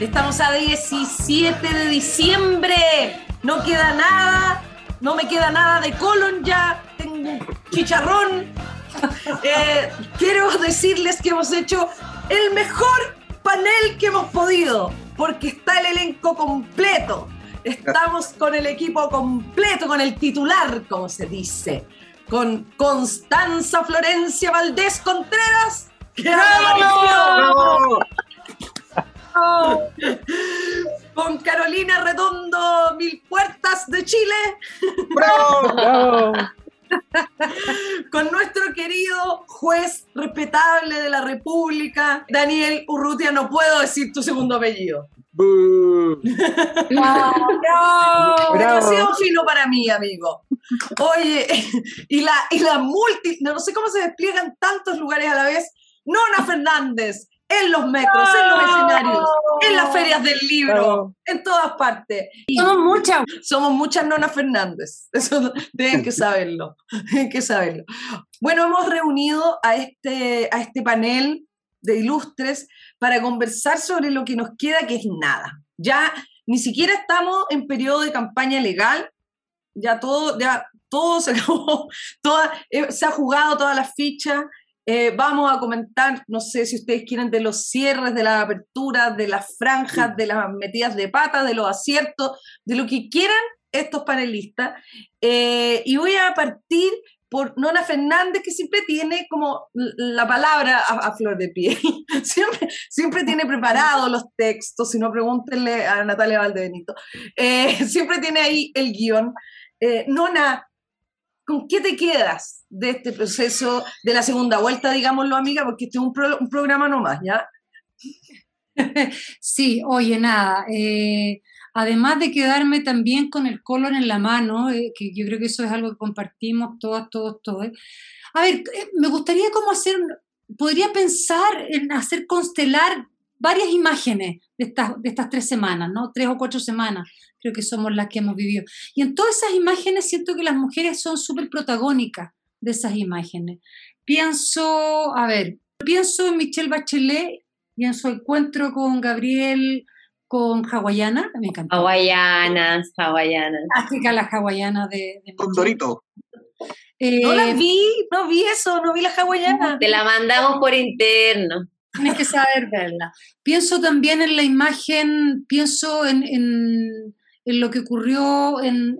Estamos a 17 de diciembre. No queda nada. No me queda nada de colon ya. Tengo chicharrón. Eh, quiero decirles que hemos hecho el mejor panel que hemos podido. Porque está el elenco completo. Estamos con el equipo completo, con el titular, como se dice. Con Constanza Florencia Valdés Contreras. ¡Bravo! Con Carolina Redondo, Mil Puertas de Chile. ¡Bravo! Con nuestro querido juez respetable de la República, Daniel Urrutia, no puedo decir tu segundo apellido. ¡Bú! ¡Bravo! Bravo. Demasiado fino para mí, amigo. Oye, y la, y la multi, no sé cómo se despliegan tantos lugares a la vez. Nona Fernández, en los metros, en los escenarios, en las ferias del libro, Bravo. en todas partes. Y Somos muchas. somos muchas Nona Fernández. Eso tienen que saberlo. Tienen que saberlo. Bueno, hemos reunido a este, a este panel de ilustres para conversar sobre lo que nos queda, que es nada. Ya ni siquiera estamos en periodo de campaña legal. Ya todo, ya todo se acabó. Toda, eh, se ha jugado todas las fichas. Eh, vamos a comentar, no sé si ustedes quieren, de los cierres, de las aperturas, de las franjas, de las metidas de pata, de los aciertos, de lo que quieran estos panelistas. Eh, y voy a partir por Nona Fernández, que siempre tiene como la palabra a, a flor de piel. siempre, siempre tiene preparados los textos, si no pregúntenle a Natalia Valdebenito. Eh, siempre tiene ahí el guion. Eh, Nona, ¿con qué te quedas de este proceso de la segunda vuelta, digámoslo, amiga? Porque este es un, pro- un programa nomás, ¿ya? Sí, oye, nada. eh, además de quedarme también con el color en la mano, eh, que yo creo que eso es algo que compartimos todas, todos, todos. A ver, eh, me gustaría como hacer, podría pensar en hacer constelar varias imágenes de estas, de estas tres semanas, ¿no? Tres o cuatro semanas, creo que somos las que hemos vivido. Y en todas esas imágenes siento que las mujeres son súper protagónicas de esas imágenes. Pienso, a ver, pienso en Michelle Bachelet y en su encuentro con Gabriel, con Hawaiana, me encantó. Hawaianas, hawaianas. África, la hawaiana de, de Con. Dorito. Eh, No la vi, no vi eso, no vi la hawaiana. Te la mandamos por interno. Tienes que saber verla. Pienso también en la imagen, pienso en, en- en lo que ocurrió en,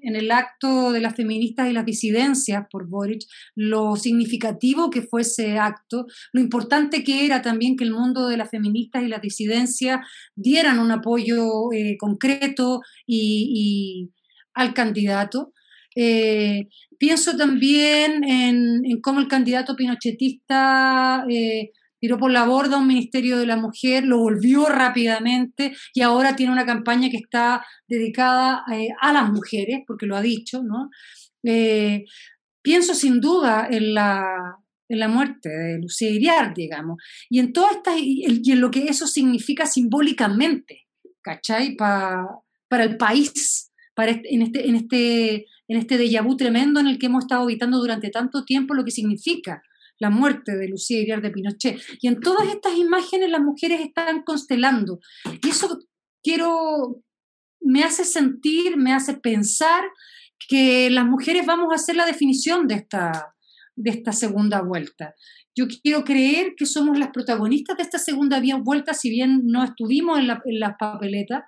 el acto de las feministas y las disidencias por Boric, lo significativo que fue ese acto, lo importante que era también que el mundo de las feministas y las disidencias dieran un apoyo eh, concreto y, al candidato. Eh, pienso también en, en cómo el candidato pinochetista eh, tiró por la borda un ministerio de la mujer, lo volvió rápidamente y ahora tiene una campaña que está dedicada eh, a las mujeres, porque lo ha dicho, ¿no? Eh, pienso sin duda en la, en la muerte de Lucía Iriar, digamos, y en todas estas, y en lo que eso significa simbólicamente, ¿cachai? Pa- para el país, para este- en, este, en, este, en este déjà vu tremendo en el que hemos estado habitando durante tanto tiempo, lo que significa la muerte de Lucía Iriar de Pinochet. Y en todas estas imágenes las mujeres están constelando. Y eso quiero, me hace sentir, me hace pensar que las mujeres vamos a hacer la definición de esta, de esta segunda vuelta. Yo quiero creer que somos las protagonistas de esta segunda vuelta, si bien no estuvimos en, la- en las papeletas,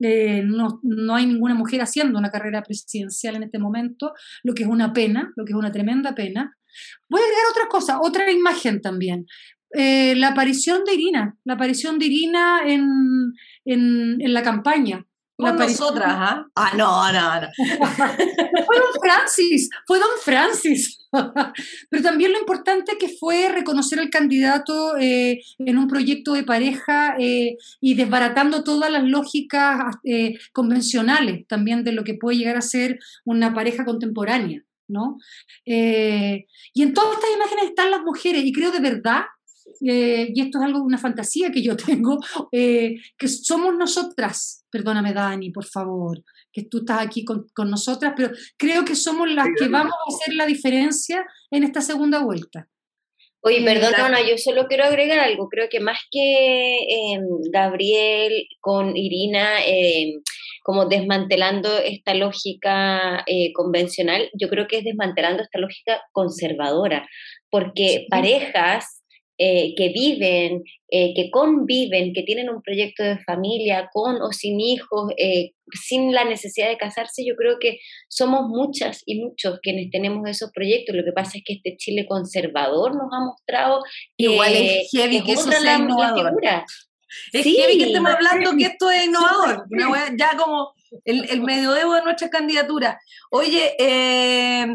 eh, no, no hay ninguna mujer haciendo una carrera presidencial en este momento, lo que es una pena, lo que es una tremenda pena. Voy a agregar otra cosa, otra imagen también. Eh, la aparición de Irina, la aparición de Irina en, en, en la campaña. Con nosotras, ¿ah? Ah, no, no, no. fue Don Francis, fue Don Francis. Pero también lo importante que fue reconocer al candidato eh, en un proyecto de pareja eh, y desbaratando todas las lógicas convencionales también de lo que puede llegar a ser una pareja contemporánea, ¿no? y en todas estas imágenes están las mujeres y creo de verdad y esto es algo, una fantasía que yo tengo, que somos nosotras, perdóname Dani, por favor, que tú estás aquí con, con nosotras, pero creo que somos las que vamos a hacer la diferencia en esta segunda vuelta. Oye, perdón, yo solo quiero agregar algo. Creo que más que em, Gabriel con Irina, em, como desmantelando esta lógica eh, convencional, yo creo que es desmantelando esta lógica conservadora, porque parejas eh, que viven, eh, que conviven, que tienen un proyecto de familia con o sin hijos, eh, sin la necesidad de casarse, yo creo que somos muchas y muchos quienes tenemos esos proyectos. Lo que pasa es que este Chile conservador nos ha mostrado que igual es heavy que, eso sea innovador. Es heavy que estemos hablando que esto es innovador, ya como el, el medioevo de nuestra candidatura. Oye, eh,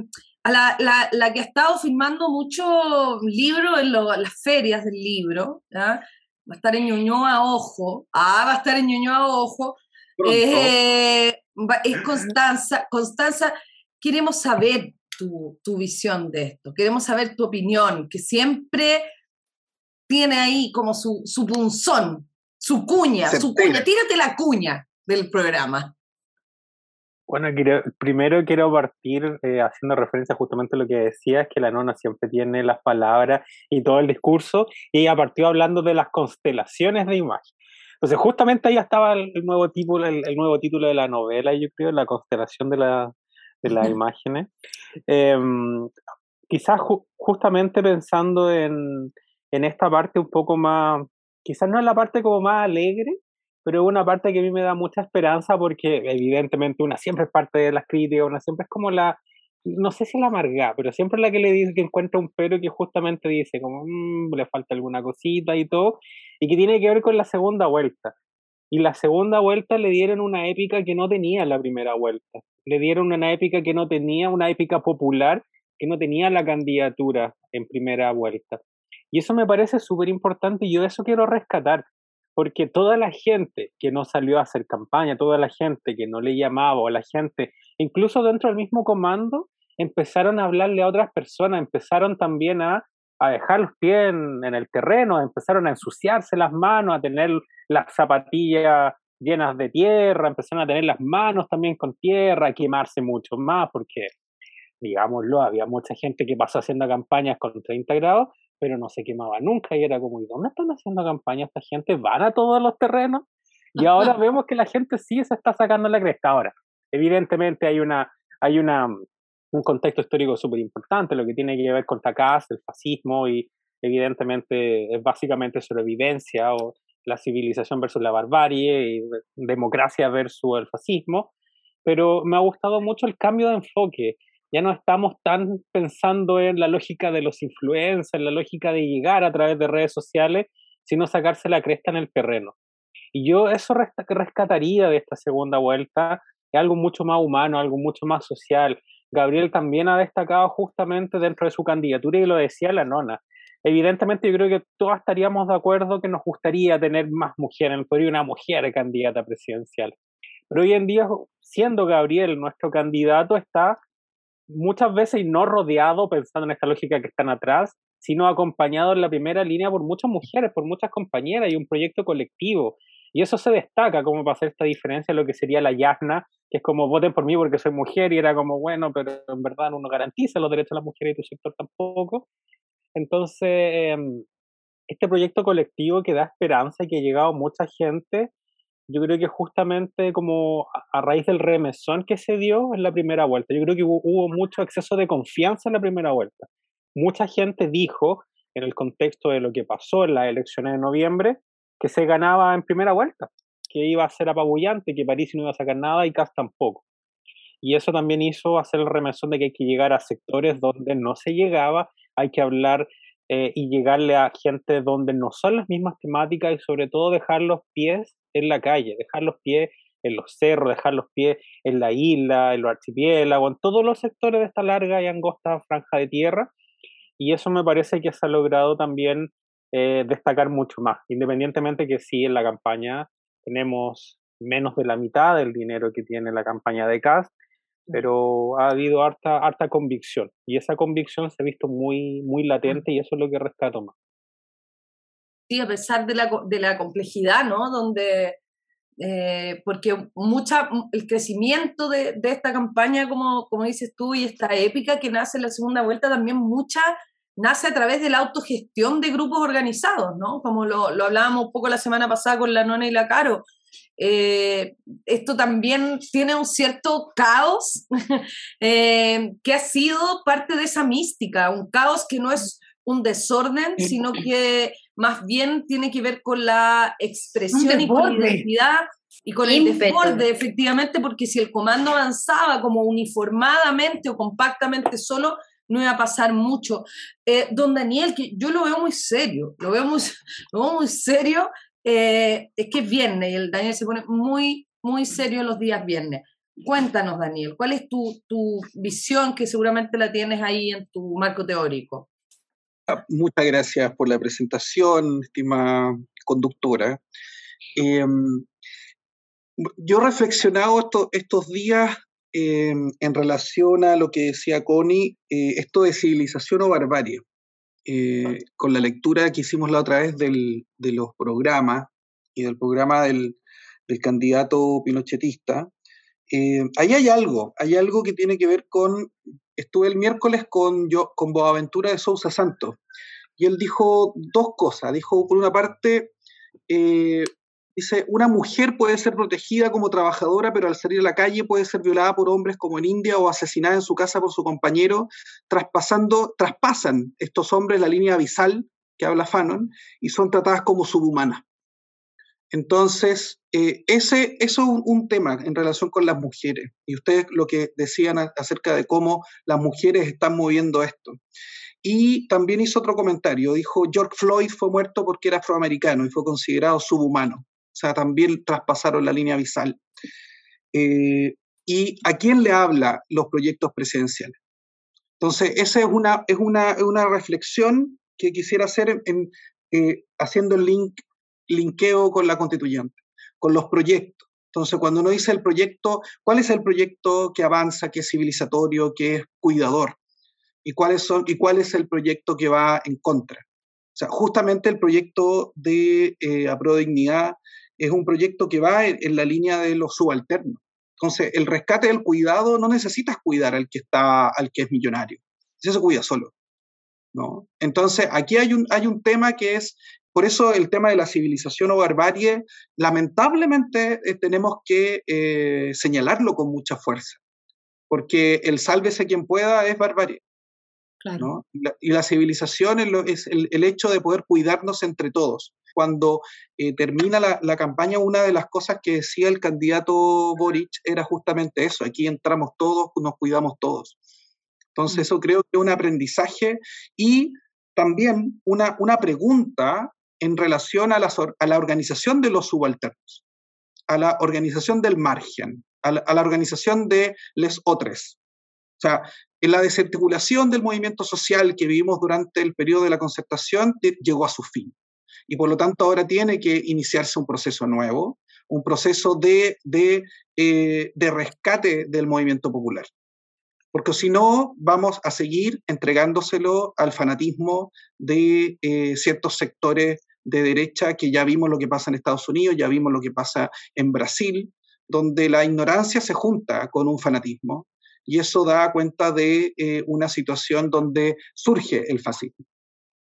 la, la, la, que ha estado firmando muchos libros en, las ferias del libro, va a estar en Ñuñoa Ojo, ah, va a estar en Ñuñoa Ojo, eh, es Constanza. Constanza, queremos saber tu, tu, visión de esto, queremos saber tu opinión, que siempre tiene ahí como su, su punzón, su cuña, su cuña, tírate la cuña del programa. Bueno, primero quiero partir eh, haciendo referencia justamente a lo que decías, que la nona siempre tiene las palabras y todo el discurso, y ella partió hablando de las constelaciones de imagen. Entonces, justamente ahí estaba el, nuevo título, el, nuevo título de la novela, yo creo, la constelación de, la, de las imágenes. Em, quizás justamente pensando en, en esta parte un poco más, quizás no es la parte como más alegre, pero es una parte que a mí me da mucha esperanza porque evidentemente una siempre es parte de las críticas, una siempre es como la, no sé si la amarga, pero siempre es la que le dice que encuentra un pero que justamente dice como mmm, le falta alguna cosita y todo, y que tiene que ver con la segunda vuelta. Y la segunda vuelta le dieron una épica que no tenía la primera vuelta. Le dieron una épica que no tenía, una épica popular que no tenía la candidatura en primera vuelta. Y eso me parece súper importante y yo eso quiero rescatar porque toda la gente que no salió a hacer campaña, toda la gente que no le llamaba, o la gente, incluso dentro del mismo comando, empezaron a hablarle a otras personas, empezaron también a, dejar los pies en, el terreno, empezaron a ensuciarse las manos, a tener las zapatillas llenas de tierra, empezaron a tener las manos también con tierra, a quemarse mucho más, porque, digámoslo, había mucha gente que pasó haciendo campañas con 30 grados pero no se quemaba nunca y era como, ¿y dónde están haciendo campaña esta gente? ¿Van a todos los terrenos? Y ahora vemos que la gente sí se está sacando la cresta. Ahora, evidentemente hay una, hay una, un contexto histórico súper importante, lo que tiene que ver con Tacaz, el fascismo y evidentemente es básicamente sobrevivencia o la civilización versus la barbarie y democracia versus el fascismo, pero me ha gustado mucho el cambio de enfoque ya no estamos tan pensando en la lógica de los influencers, en la lógica de llegar a través de redes sociales, sino sacarse la cresta en el terreno. Y yo eso rescataría de esta segunda vuelta, algo mucho más humano, algo mucho más social. Gabriel también ha destacado justamente dentro de su candidatura y lo decía la nona. Evidentemente yo creo que todos estaríamos de acuerdo que nos gustaría tener más mujeres, en el una mujer candidata presidencial. Pero hoy en día, siendo Gabriel nuestro candidato, está muchas veces no rodeado, pensando en esta lógica que están atrás, sino acompañado en la primera línea por muchas mujeres, por muchas compañeras y un proyecto colectivo. Y eso se destaca como para hacer esta diferencia lo que sería la YASNA, que es como voten por mí porque soy mujer y era como, bueno, pero en verdad uno garantiza los derechos de las mujeres y tu sector tampoco. Entonces, em, este proyecto colectivo que da esperanza y que ha llegado mucha gente, yo creo que justamente como a raíz del remesón que se dio en la primera vuelta, yo creo que hubo, mucho exceso de confianza en la primera vuelta. Mucha gente dijo, en el contexto de lo que pasó en las elecciones de noviembre, que se ganaba en primera vuelta, que iba a ser apabullante, que París no iba a sacar nada y Cas tampoco. Y eso también hizo hacer el remesón de que hay que llegar a sectores donde no se llegaba, hay que hablar eh, y llegarle a gente donde no son las mismas temáticas y sobre todo dejar los pies en la calle, dejar los pies en los cerros, dejar los pies en la isla, en los archipiélagos, en todos los sectores de esta larga y angosta franja de tierra. Y eso me parece que se ha logrado también eh, destacar mucho más, independientemente que sí en la campaña tenemos menos de la mitad del dinero que tiene la campaña de Cast, pero ha habido harta, harta convicción y esa convicción se ha visto muy, muy latente y eso es lo que rescato más. Sí, a pesar de la, de la complejidad, ¿no? Donde, eh, porque mucha, el crecimiento de, de, esta campaña, como, como dices tú, y esta épica que nace en la segunda vuelta, también mucha nace a través de la autogestión de grupos organizados, ¿no? Como lo, lo hablábamos un poco la semana pasada con la Nona y la Caro. Eh, esto también tiene un cierto caos eh, que ha sido parte de esa mística, un caos que no es un desorden, sino que más bien tiene que ver con la expresión y con la identidad y con el desborde, efectivamente, porque si el comando avanzaba como uniformadamente o compactamente solo, no iba a pasar mucho. Eh, don Daniel, que yo lo veo muy serio, lo veo muy, lo veo muy serio, eh, es que es viernes y el Daniel se pone muy, muy serio los días viernes. Cuéntanos, Daniel, ¿cuál es tu, tu visión que seguramente la tienes ahí en tu marco teórico? Ah, muchas gracias por la presentación, estimada conductora. Em, yo he reflexionado estos días Em, en relación a lo que decía Connie, eh, esto de civilización o barbarie. Eh, con la lectura que hicimos la otra vez del, de los programas y del programa del, del candidato pinochetista, eh, ahí hay algo, hay algo que tiene que ver con, estuve el miércoles con, yo, con Boaventura de Sousa Santos, y él dijo dos cosas, dijo por una parte, Dice, una mujer puede ser protegida como trabajadora, pero al salir a la calle puede ser violada por hombres como en India o asesinada en su casa por su compañero, traspasando, traspasan estos hombres la línea abisal que habla Fanon y son tratadas como subhumanas. Entonces, eh, ese, eso es un, tema en relación con las mujeres. Y ustedes lo que decían acerca de cómo las mujeres están moviendo esto. Y también hizo otro comentario. Dijo, George Floyd fue muerto porque era afroamericano y fue considerado subhumano. O sea, también traspasaron la línea visal. Eh, ¿Y a quién le habla los proyectos presidenciales? Entonces, esa es una, es una, una reflexión que quisiera hacer en, eh, haciendo el link, linkeo con la constituyente, con los proyectos. Entonces, cuando uno dice el proyecto, ¿cuál es el proyecto que avanza, que es civilizatorio, que es cuidador? ¿Y, cuáles son, y cuál es el proyecto que va en contra? O sea, justamente el proyecto de eh, Dignidad es un proyecto que va en, la línea de los subalternos. Entonces, el rescate del cuidado no necesitas cuidar al que está, al que es millonario. Ese se cuida solo. ¿no? Entonces, aquí hay un, hay un tema que es, por eso el tema de la civilización o barbarie, lamentablemente eh, tenemos que eh, señalarlo con mucha fuerza, porque el sálvese quien pueda es barbarie. Claro. Y, la, civilización es, el, el, hecho de poder cuidarnos entre todos cuando eh, termina la, campaña, una de las cosas que decía el candidato Boric era justamente eso, aquí entramos todos, nos cuidamos todos. Entonces mm. eso creo que es un aprendizaje y también una, una pregunta en relación a a la organización de los subalternos, a la organización del margen, a la, a la organización de les otres. O sea, en la desarticulación del movimiento social que vivimos durante el periodo de la concertación llegó a su fin y por lo tanto ahora tiene que iniciarse un proceso nuevo, un proceso de, de, eh, de rescate del movimiento popular. Porque si no, vamos a seguir entregándoselo al fanatismo de eh, ciertos sectores de derecha que ya vimos lo que pasa en Estados Unidos, ya vimos lo que pasa en Brasil, donde la ignorancia se junta con un fanatismo y eso da cuenta de eh, una situación donde surge el fascismo.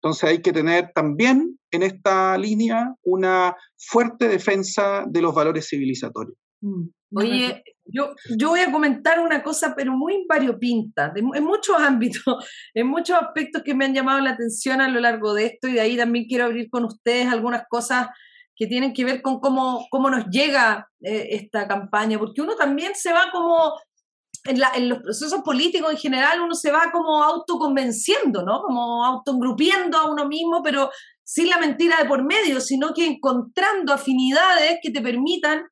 Entonces hay que tener también en esta línea una fuerte defensa de los valores civilizatorios. Mm. Oye, yo, yo voy a comentar una cosa, pero muy variopinta, en muchos ámbitos, en muchos aspectos que me han llamado la atención a lo largo de esto, y de ahí también quiero abrir con ustedes algunas cosas que tienen que ver con cómo, cómo nos llega eh, esta campaña, porque uno también se va como en, los procesos políticos en general uno se va como autoconvenciendo, ¿no? Como autoengrupiendo a uno mismo, pero sin la mentira de por medio, sino que encontrando afinidades que te permitan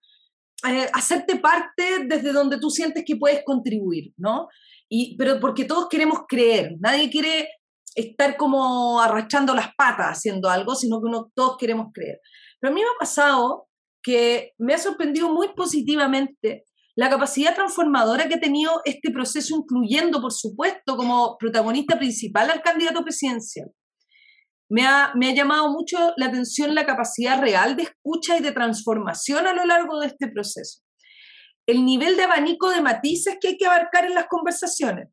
eh, hacerte parte desde donde tú sientes que puedes contribuir, ¿no? Y, pero porque todos queremos creer, nadie quiere estar como arrastrando las patas haciendo algo, sino que uno, todos queremos creer. Pero a mí me ha pasado que me ha sorprendido muy positivamente la capacidad transformadora que ha tenido este proceso, incluyendo, por supuesto, como protagonista principal al candidato presidencial. Me ha, me ha llamado mucho la atención la capacidad real de escucha y de transformación a lo largo de este proceso. El nivel de abanico de matices que hay que abarcar en las conversaciones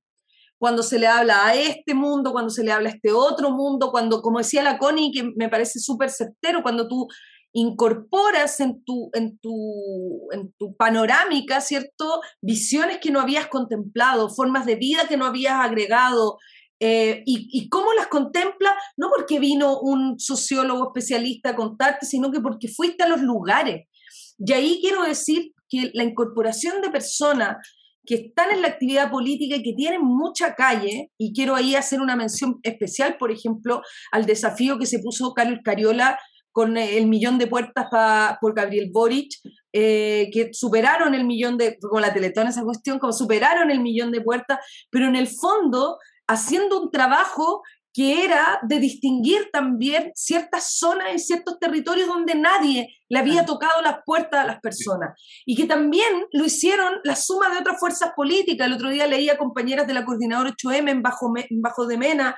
cuando se le habla a este mundo, cuando se le habla a este otro mundo, cuando, como decía la Connie, que me parece súper certero, cuando tú incorporas en tu, en, tu, en tu panorámica, ¿cierto? Visiones que no habías contemplado, formas de vida que no habías agregado, eh, y, y, cómo las contempla, no porque vino un sociólogo especialista a contarte, sino que porque fuiste a los lugares. Y ahí quiero decir que la incorporación de personas que están en la actividad política y que tienen mucha calle, y quiero ahí hacer una mención especial, por ejemplo, al desafío que se puso Carlos Cariola con el millón de puertas por Gabriel Boric, eh, que superaron el millón de, con la Teletón esa cuestión, como superaron el millón de puertas, pero en el fondo haciendo un trabajo que era de distinguir también ciertas zonas y ciertos territorios donde nadie le había tocado las puertas a las personas. Y que también lo hicieron la suma de otras fuerzas políticas. El otro día leía compañeras de la coordinadora 8M en Bajo, en Bajo de Mena,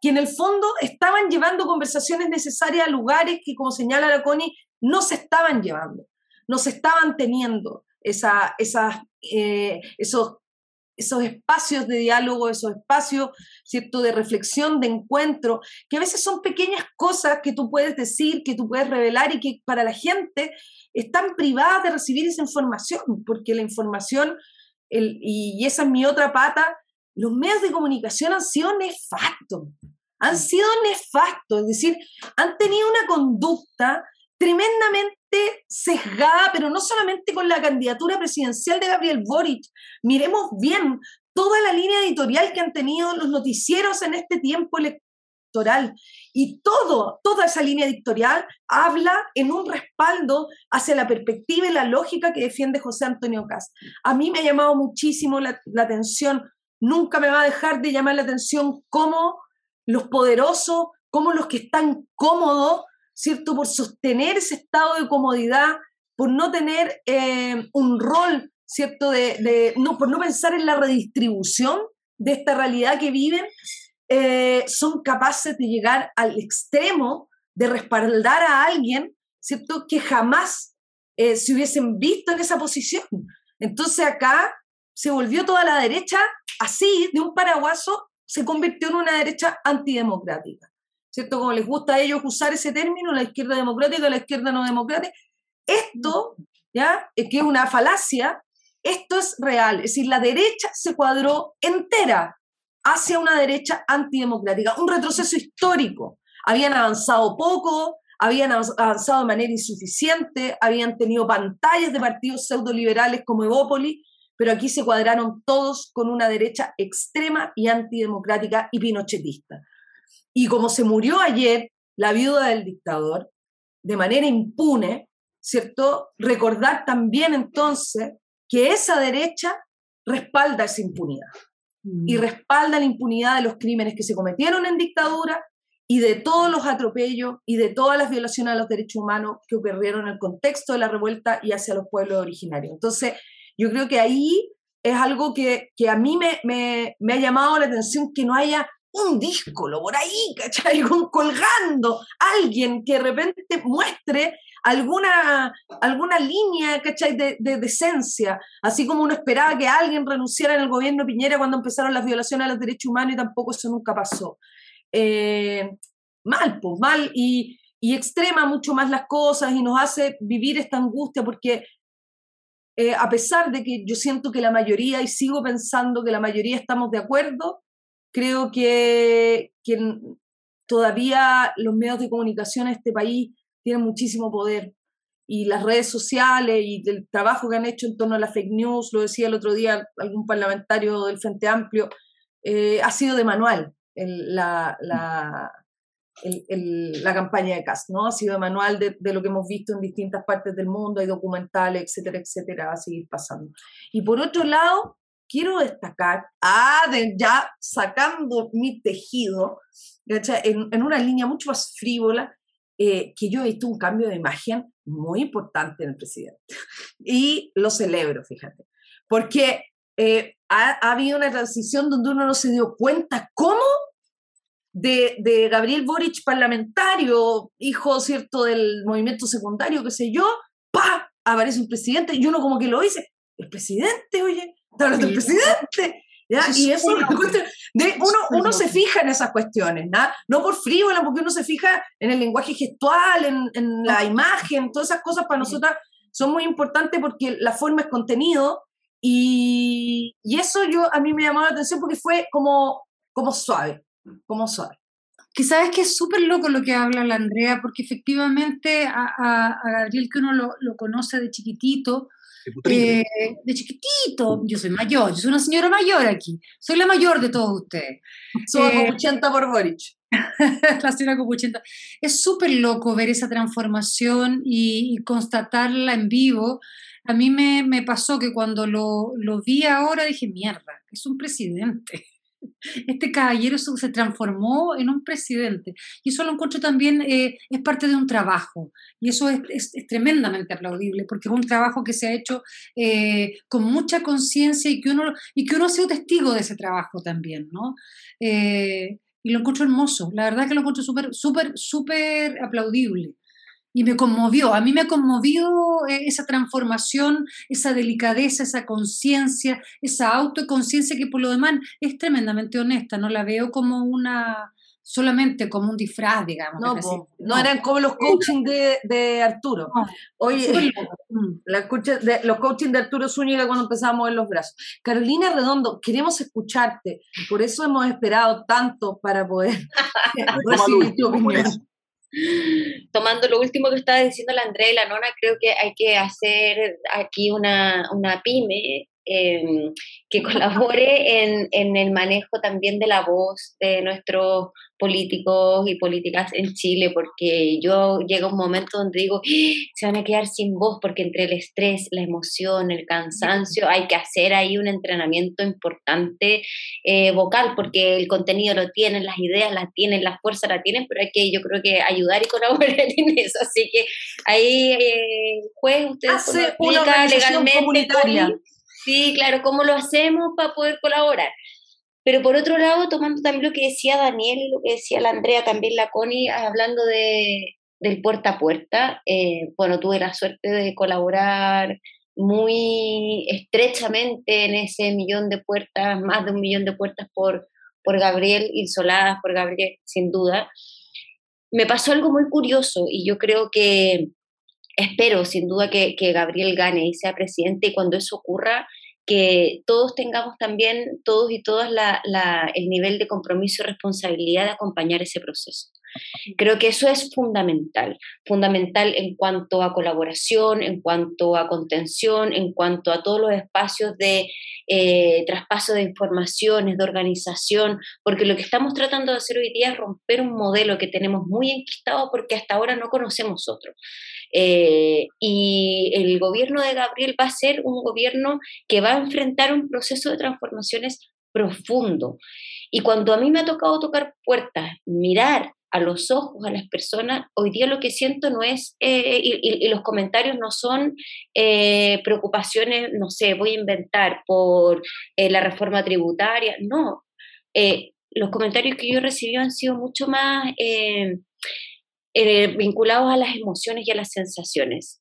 que en el fondo estaban llevando conversaciones necesarias a lugares que, como señala la CONI, no se estaban llevando, no se estaban teniendo esa, esas, eh, esos esos espacios de diálogo, esos espacios, ¿cierto?, de reflexión, de encuentro, que a veces son pequeñas cosas que tú puedes decir, que tú puedes revelar y que para la gente están privadas de recibir esa información, porque la información, el, y esa es mi otra pata, los medios de comunicación han sido nefastos, han sido nefastos, es decir, han tenido una conducta tremendamente sesgada, pero no solamente con la candidatura presidencial de Gabriel Boric. Miremos bien toda la línea editorial que han tenido los noticieros en este tiempo electoral. Y todo, toda esa línea editorial habla en un respaldo hacia la perspectiva y la lógica que defiende José Antonio Cas. A mí me ha llamado muchísimo la, la atención, nunca me va a dejar de llamar la atención cómo los poderosos, cómo los que están cómodos, ¿cierto? Por sostener ese estado de comodidad, por no tener eh, un rol, ¿cierto? De, no, por no pensar en la redistribución de esta realidad que viven, eh, son capaces de llegar al extremo de respaldar a alguien, ¿cierto? Que jamás eh, se hubiesen visto en esa posición. Entonces acá se volvió toda la derecha así, de un paraguaso, se convirtió en una derecha antidemocrática. ¿Cierto? Como les gusta a ellos usar ese término, la izquierda democrática, la izquierda no democrática. Esto, ¿ya? Que es una falacia, esto es real. Es decir, la derecha se cuadró entera hacia una derecha antidemocrática, un retroceso histórico. Habían avanzado poco, habían avanzado de manera insuficiente, habían tenido pantallas de partidos pseudoliberales como Evópolis, pero aquí se cuadraron todos con una derecha extrema y antidemocrática y pinochetista. Y como se murió ayer la viuda del dictador, de manera impune, ¿cierto? Recordar también entonces que esa derecha respalda esa impunidad y mm. respalda la impunidad de los crímenes que se cometieron en dictadura y de todos los atropellos y de todas las violaciones a los derechos humanos que ocurrieron en el contexto de la revuelta y hacia los pueblos originarios. Entonces, yo creo que ahí es algo que, que a mí me, me, me, ha llamado la atención que no haya un díscolo por ahí, ¿cachai? Colgando, alguien que de repente muestre alguna, alguna línea, ¿cachai? De, de, decencia, así como uno esperaba que alguien renunciara en el gobierno Piñera cuando empezaron las violaciones a los derechos humanos y tampoco eso nunca pasó. Eh, mal, pues mal, y, y, extrema mucho más las cosas y nos hace vivir esta angustia porque eh, a pesar de que yo siento que la mayoría, y sigo pensando que la mayoría estamos de acuerdo, creo que, todavía los medios de comunicación en este país tienen muchísimo poder y las redes sociales y el trabajo que han hecho en torno a la fake news, lo decía el otro día algún parlamentario del Frente Amplio, eh, ha sido de manual la, la campaña de CAS, ¿no? Ha sido manual de, de, lo que hemos visto en distintas partes del mundo, hay documentales, etcétera, etcétera, va a seguir pasando. Y por otro lado, quiero destacar, ah, ya sacando mi tejido, en, una línea mucho más frívola, eh, que yo he visto un cambio de imagen muy importante en el presidente. Y lo celebro, fíjate, porque eh, ha, ha, habido una transición donde uno no se dio cuenta cómo de, de, Gabriel Boric parlamentario, hijo, ¿cierto?, del movimiento secundario, qué sé yo, ¡pa! Aparece un presidente y uno como que lo dice, el presidente, oye, está hablando del presidente. ¿Ya? y eso de uno, uno se fija en esas cuestiones, ¿no? no por frío, porque uno se fija en el lenguaje gestual, en, en la imagen, todas esas cosas para nosotras son muy importantes porque la forma es contenido y, y, eso yo a mí me llamó la atención porque fue como, como suave, como suave. Que sabes que es súper loco lo que habla la Andrea, porque efectivamente a, a, a Gabriel que uno lo, lo conoce de chiquitito, eh, de chiquitito, yo soy mayor, yo soy una señora mayor aquí, soy la mayor de todos ustedes. Soy eh, copuchenta por Boric. la señora copuchenta. Es súper loco ver esa transformación y, y, constatarla en vivo. A mí me, me pasó que cuando lo, lo vi ahora dije, mierda, es un presidente este caballero se transformó en un presidente. Y eso lo encuentro también, eh, es parte de un trabajo. Y eso es, es, es, tremendamente aplaudible, porque es un trabajo que se ha hecho eh, con mucha conciencia y, que uno, y que uno ha sido testigo de ese trabajo también, ¿no? Eh, y lo encuentro hermoso. La verdad que lo encuentro súper, súper, súper aplaudible y me conmovió. A mí me ha conmovido eh, esa transformación, esa delicadeza, esa conciencia, esa autoconciencia que por lo demás es tremendamente honesta. No la veo como una solamente como un disfraz, digamos. No, no, no, eran como los coaching de, de Arturo. No, Oye, la escucha de, los coaching de Arturo Zúñiga cuando empezamos en los brazos. Carolina Redondo, queremos escucharte. Por eso hemos esperado tanto para poder recibir tu opinión tomando lo último que estaba diciendo la Andrea y la Nona, creo que hay que hacer aquí una, una pyme eh, que colabore en, en, el manejo también de la voz de nuestros políticos y políticas en Chile, porque yo llega un momento donde digo, ¡Ah! se van a quedar sin voz, porque entre el estrés, la emoción, el cansancio, hay que hacer ahí un entrenamiento importante eh, vocal, porque el contenido lo tienen, las ideas las tienen, la fuerza la tienen, pero hay que, yo creo que ayudar y colaborar en eso. Así que ahí, eh, juez, usted Hace una legalmente. Comunitaria. Sí, claro, ¿cómo lo hacemos para poder colaborar? Pero por otro lado, tomando también lo que decía Daniel y lo que decía la Andrea, también la Connie, hablando de, del puerta a puerta, eh, bueno, tuve la suerte de colaborar muy estrechamente en ese millón de puertas, más de un millón de puertas por, por Gabriel, insoladas por Gabriel, sin duda. Me pasó algo muy curioso y yo creo que espero sin duda que, que, Gabriel gane y sea presidente y cuando eso ocurra, que todos tengamos también, todos y todas, la, la, el nivel de compromiso y responsabilidad de acompañar ese proceso. Creo que eso es fundamental, fundamental en cuanto a colaboración, en cuanto a contención, en cuanto a todos los espacios de eh, traspaso de informaciones, de organización, porque lo que estamos tratando de hacer hoy día es romper un modelo que tenemos muy enquistado porque hasta ahora no conocemos otro. Eh, y el gobierno de Gabriel va a ser un gobierno que va a enfrentar un proceso de transformaciones profundo. Y cuando a mí me ha tocado tocar puertas, mirar a los ojos a las personas, hoy día lo que siento no es, eh, y, los comentarios no son eh, preocupaciones, no sé, voy a inventar por eh, la reforma tributaria, no. Los comentarios que yo he recibido han sido mucho más vinculados a las emociones y a las sensaciones.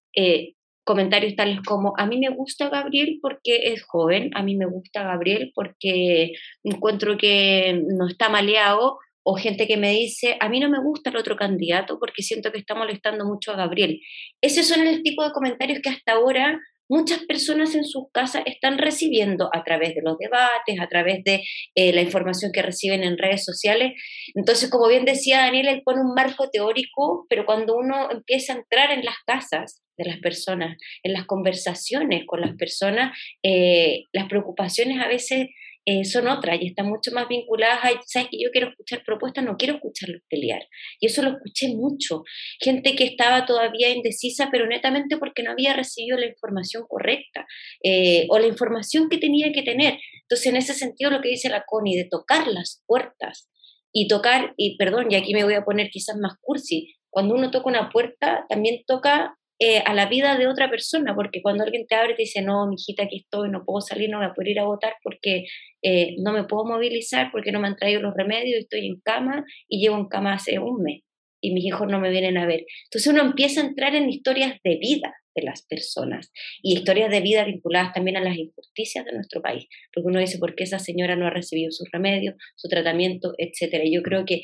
comentarios tales como, a mí me gusta Gabriel porque es joven, a mí me gusta Gabriel porque encuentro que no está maleado, o gente que me dice, a mí no me gusta el otro candidato porque siento que está molestando mucho a Gabriel. Esos son el tipo de comentarios que hasta ahora muchas personas en sus casas están recibiendo a través de los debates, a través de eh, la información que reciben en redes sociales. Entonces, como bien decía Daniel, él pone un marco teórico, pero cuando uno empieza a entrar en las casas de las personas, en las conversaciones con las personas, eh, las preocupaciones a veces eh, son otras y están mucho más vinculadas a, sabes que yo quiero escuchar propuestas, no quiero escucharlos pelear. Y eso lo escuché mucho. Gente que estaba todavía indecisa, pero netamente porque no había recibido la información correcta eh, o la información que tenía que tener. Entonces, en ese sentido, lo que dice la CONI, de tocar las puertas y tocar, y perdón, y aquí me voy a poner quizás más cursi, cuando uno toca una puerta, también toca eh, a la vida de otra persona, porque cuando alguien te abre y te dice, no, mi hijita, aquí estoy, no puedo salir, no voy a poder ir a votar porque eh, no me puedo movilizar, porque no me han traído los remedios, estoy en cama y llevo en cama hace un mes y mis hijos no me vienen a ver. Entonces uno empieza a entrar en historias de vida de las personas y historias de vida vinculadas también a las injusticias de nuestro país, porque uno dice, ¿por qué esa señora no ha recibido su remedio, su tratamiento, etcétera? Yo creo que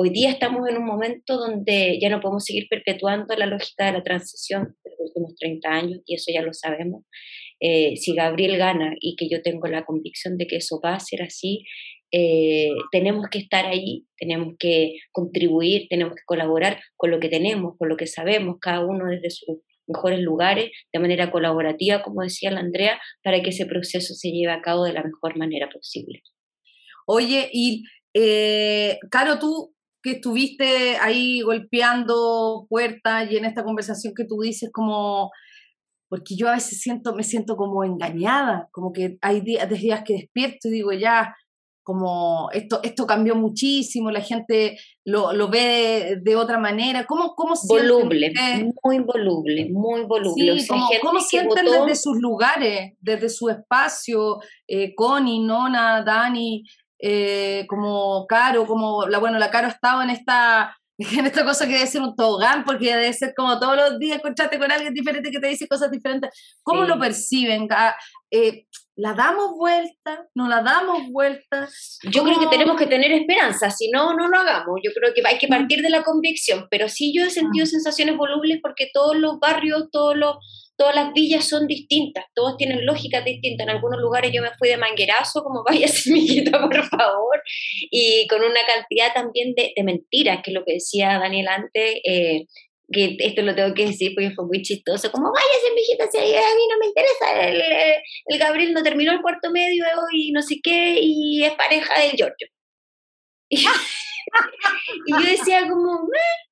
Hoy día estamos en un momento donde ya no podemos seguir perpetuando la lógica de la transición de los últimos 30 años, y eso ya lo sabemos. Eh, si Gabriel gana y que yo tengo la convicción de que eso va a ser así, eh, tenemos que estar ahí, tenemos que contribuir, tenemos que colaborar con lo que tenemos, con lo que sabemos, cada uno desde sus mejores lugares, de manera colaborativa, como decía la Andrea, para que ese proceso se lleve a cabo de la mejor manera posible. Oye, y eh, Caro, tú que estuviste ahí golpeando puertas y en esta conversación que tú dices como, porque yo a veces siento, me siento como engañada, como que hay días, días que despierto y digo ya, como esto, esto cambió muchísimo, la gente lo, lo ve de, otra manera. ¿Cómo, cómo Voluble, muy voluble, muy voluble. Sí, ¿Cómo sienten desde sus lugares, desde su espacio, eh, Connie, Nona, Dani, eh, como Caro, como la bueno, la Caro estaba en esta en esta cosa que debe ser un tobogán, porque debe ser como todos los días encontrarte con alguien diferente que te dice cosas diferentes. ¿Cómo lo perciben? Ah, eh, ¿La damos vuelta? ¿No la damos vuelta? Yo creo que tenemos que tener esperanza, si no, no lo hagamos. Yo creo que hay que mm. partir de la convicción, pero sí yo he sentido mm. sensaciones volubles porque todos los barrios, todos los todas las villas son distintas, todos tienen lógicas distintas. En algunos lugares yo me fui de manguerazo, como vaya semillita, por favor, y con una cantidad también de, mentiras, que es lo que decía Daniel antes, eh, que esto lo tengo que decir porque fue muy chistoso, como vaya semillita, si a mí no me interesa, el, el, Gabriel no terminó el cuarto medio y no sé qué, y es pareja del Giorgio. Y, yo decía como,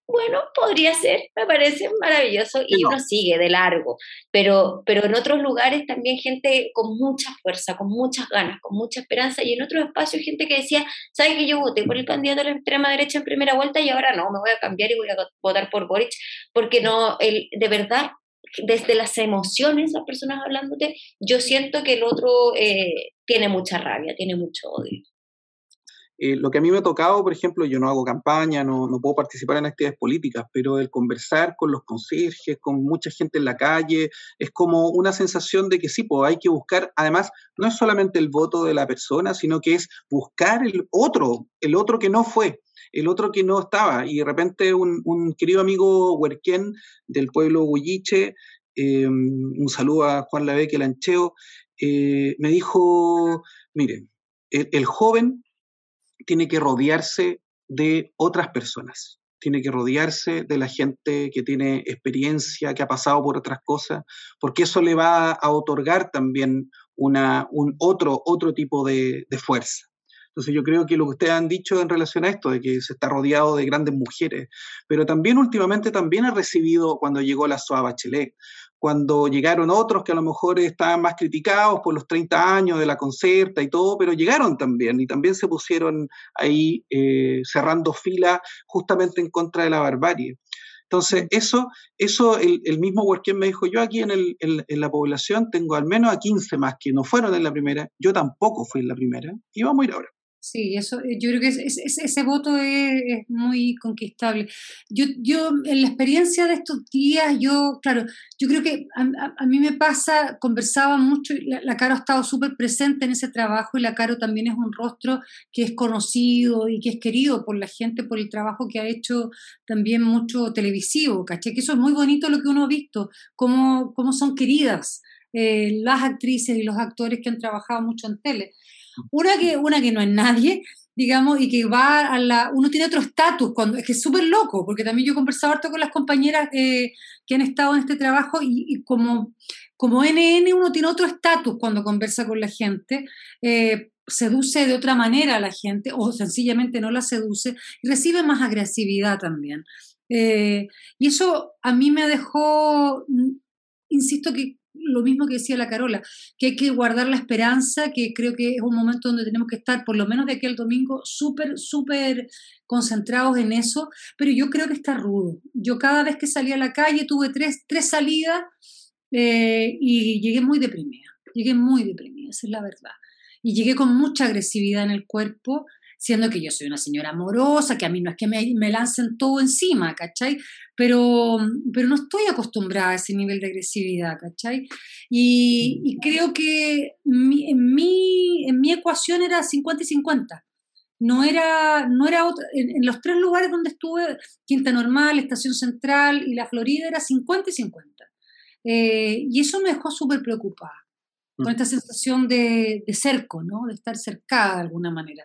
bueno, podría ser, me parece maravilloso y uno sigue de largo, pero, pero en otros lugares también gente con mucha fuerza, con muchas ganas, con mucha esperanza y en otros espacios gente que decía, ¿sabes que yo voté por el candidato a la extrema derecha en primera vuelta y ahora no, me voy a cambiar y voy a votar por Boric? Porque no, el, de verdad, desde las emociones, las personas hablándote, yo siento que el otro eh, tiene mucha rabia, tiene mucho odio. Eh, lo que a mí me ha tocado, por ejemplo, yo no hago campaña, no, no, puedo participar en actividades políticas, pero el conversar con los conserjes, con mucha gente en la calle, es como una sensación de que sí, pues hay que buscar, además, no es solamente el voto de la persona, sino que es buscar el otro, el otro que no fue, el otro que no estaba. Y de repente un, un querido amigo huerquén del pueblo Huilliche, eh, un saludo a Juan Laveque Lancheo, eh, me dijo, miren, el joven tiene que rodearse de otras personas, tiene que rodearse de la gente que tiene experiencia, que ha pasado por otras cosas, porque eso le va a otorgar también una, un otro, otro tipo de, fuerza. Entonces yo creo que lo que ustedes han dicho en relación a esto, de que se está rodeado de grandes mujeres, pero también últimamente también ha recibido cuando llegó la SOA Bachelet, cuando llegaron otros que a lo mejor estaban más criticados por los 30 años de la concerta y todo, pero llegaron también y también se pusieron ahí eh, cerrando fila justamente en contra de la barbarie. Entonces, eso, eso el, mismo Huerquén me dijo, yo aquí en, el, en, la población tengo al menos a 15 más que no fueron en la primera, yo tampoco fui en la primera, y vamos a ir ahora. Sí, eso, eh, yo creo que ese voto es, muy conquistable. Yo, yo, en la experiencia de estos días, yo, claro, yo creo que a, mí me pasa, conversaba mucho, la, la Caro ha estado súper presente en ese trabajo y la Caro también es un rostro que es conocido y que es querido por la gente por el trabajo que ha hecho también mucho televisivo, ¿caché? Que eso es muy bonito lo que uno ha visto, cómo, cómo son queridas eh, las actrices y los actores que han trabajado mucho en tele. Una que, una que no es nadie, digamos, y que va a la... Uno tiene otro estatus, cuando es que es súper loco, porque también yo he conversado harto con las compañeras eh, que han estado en este trabajo y, como, como NN uno tiene otro estatus cuando conversa con la gente, eh, seduce de otra manera a la gente o sencillamente no la seduce y recibe más agresividad también. Eh, y eso a mí me dejó, mm, insisto que lo mismo que decía la Carola, que hay que guardar la esperanza, que creo que es un momento donde tenemos que estar, por lo menos de aquí al domingo, súper, súper concentrados en eso, pero yo creo que está rudo. Yo cada vez que salí a la calle tuve tres, tres salidas eh, y llegué muy deprimida, llegué muy deprimida, esa es la verdad. Y llegué con mucha agresividad en el cuerpo siendo que yo soy una señora amorosa, que a mí no es que me, me lancen todo encima, ¿cachai? Pero, pero no estoy acostumbrada a ese nivel de agresividad, ¿cachai? Y, creo que en, mi, en mi ecuación era 50 y 50. No era, no era otra, en, los tres lugares donde estuve, Quinta Normal, Estación Central y La Florida, era 50 y 50. Eh, y eso me dejó súper preocupada, con esta sensación de, de cerco, ¿no? De estar cercada de alguna manera.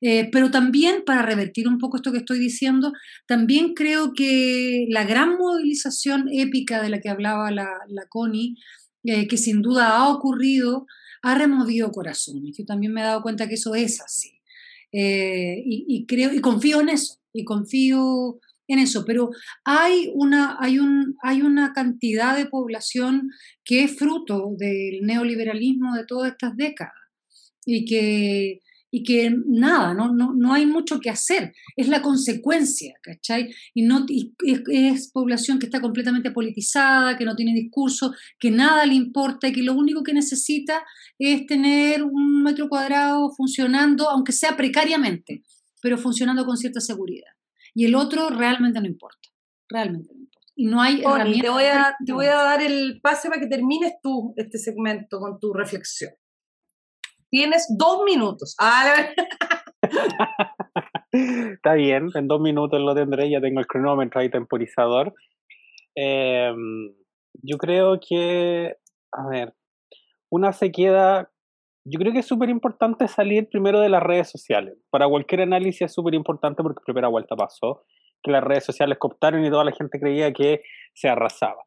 Eh, pero también, para revertir un poco esto que estoy diciendo, también creo que la gran movilización épica de la que hablaba la, la Connie, eh, que sin duda ha ocurrido, ha removido corazones. Yo también me he dado cuenta que eso es así. Eh, y, creo, y confío en eso, y confío en eso, pero hay una, hay, un, hay una cantidad de población que es fruto del neoliberalismo de todas estas décadas y que, y que nada, no, no, no, hay mucho que hacer, es la consecuencia, ¿cachai? Y, no, es, población que está completamente politizada, que no tiene discurso, que nada le importa y que lo único que necesita es tener un metro cuadrado funcionando, aunque sea precariamente, pero funcionando con cierta seguridad. Y el otro realmente no importa, realmente no importa. Y no hay te voy, a, te voy a dar el pase para que termines tú este segmento con tu reflexión. Tienes dos minutos. Ah, Está bien, en dos minutos lo tendré, ya tengo el cronómetro ahí temporizador. Em, yo creo que, a ver, una se queda, yo creo que es súper importante salir primero de las redes sociales. Para cualquier análisis es súper importante porque primera vuelta pasó, que las redes sociales cooptaron y toda la gente creía que se arrasaba.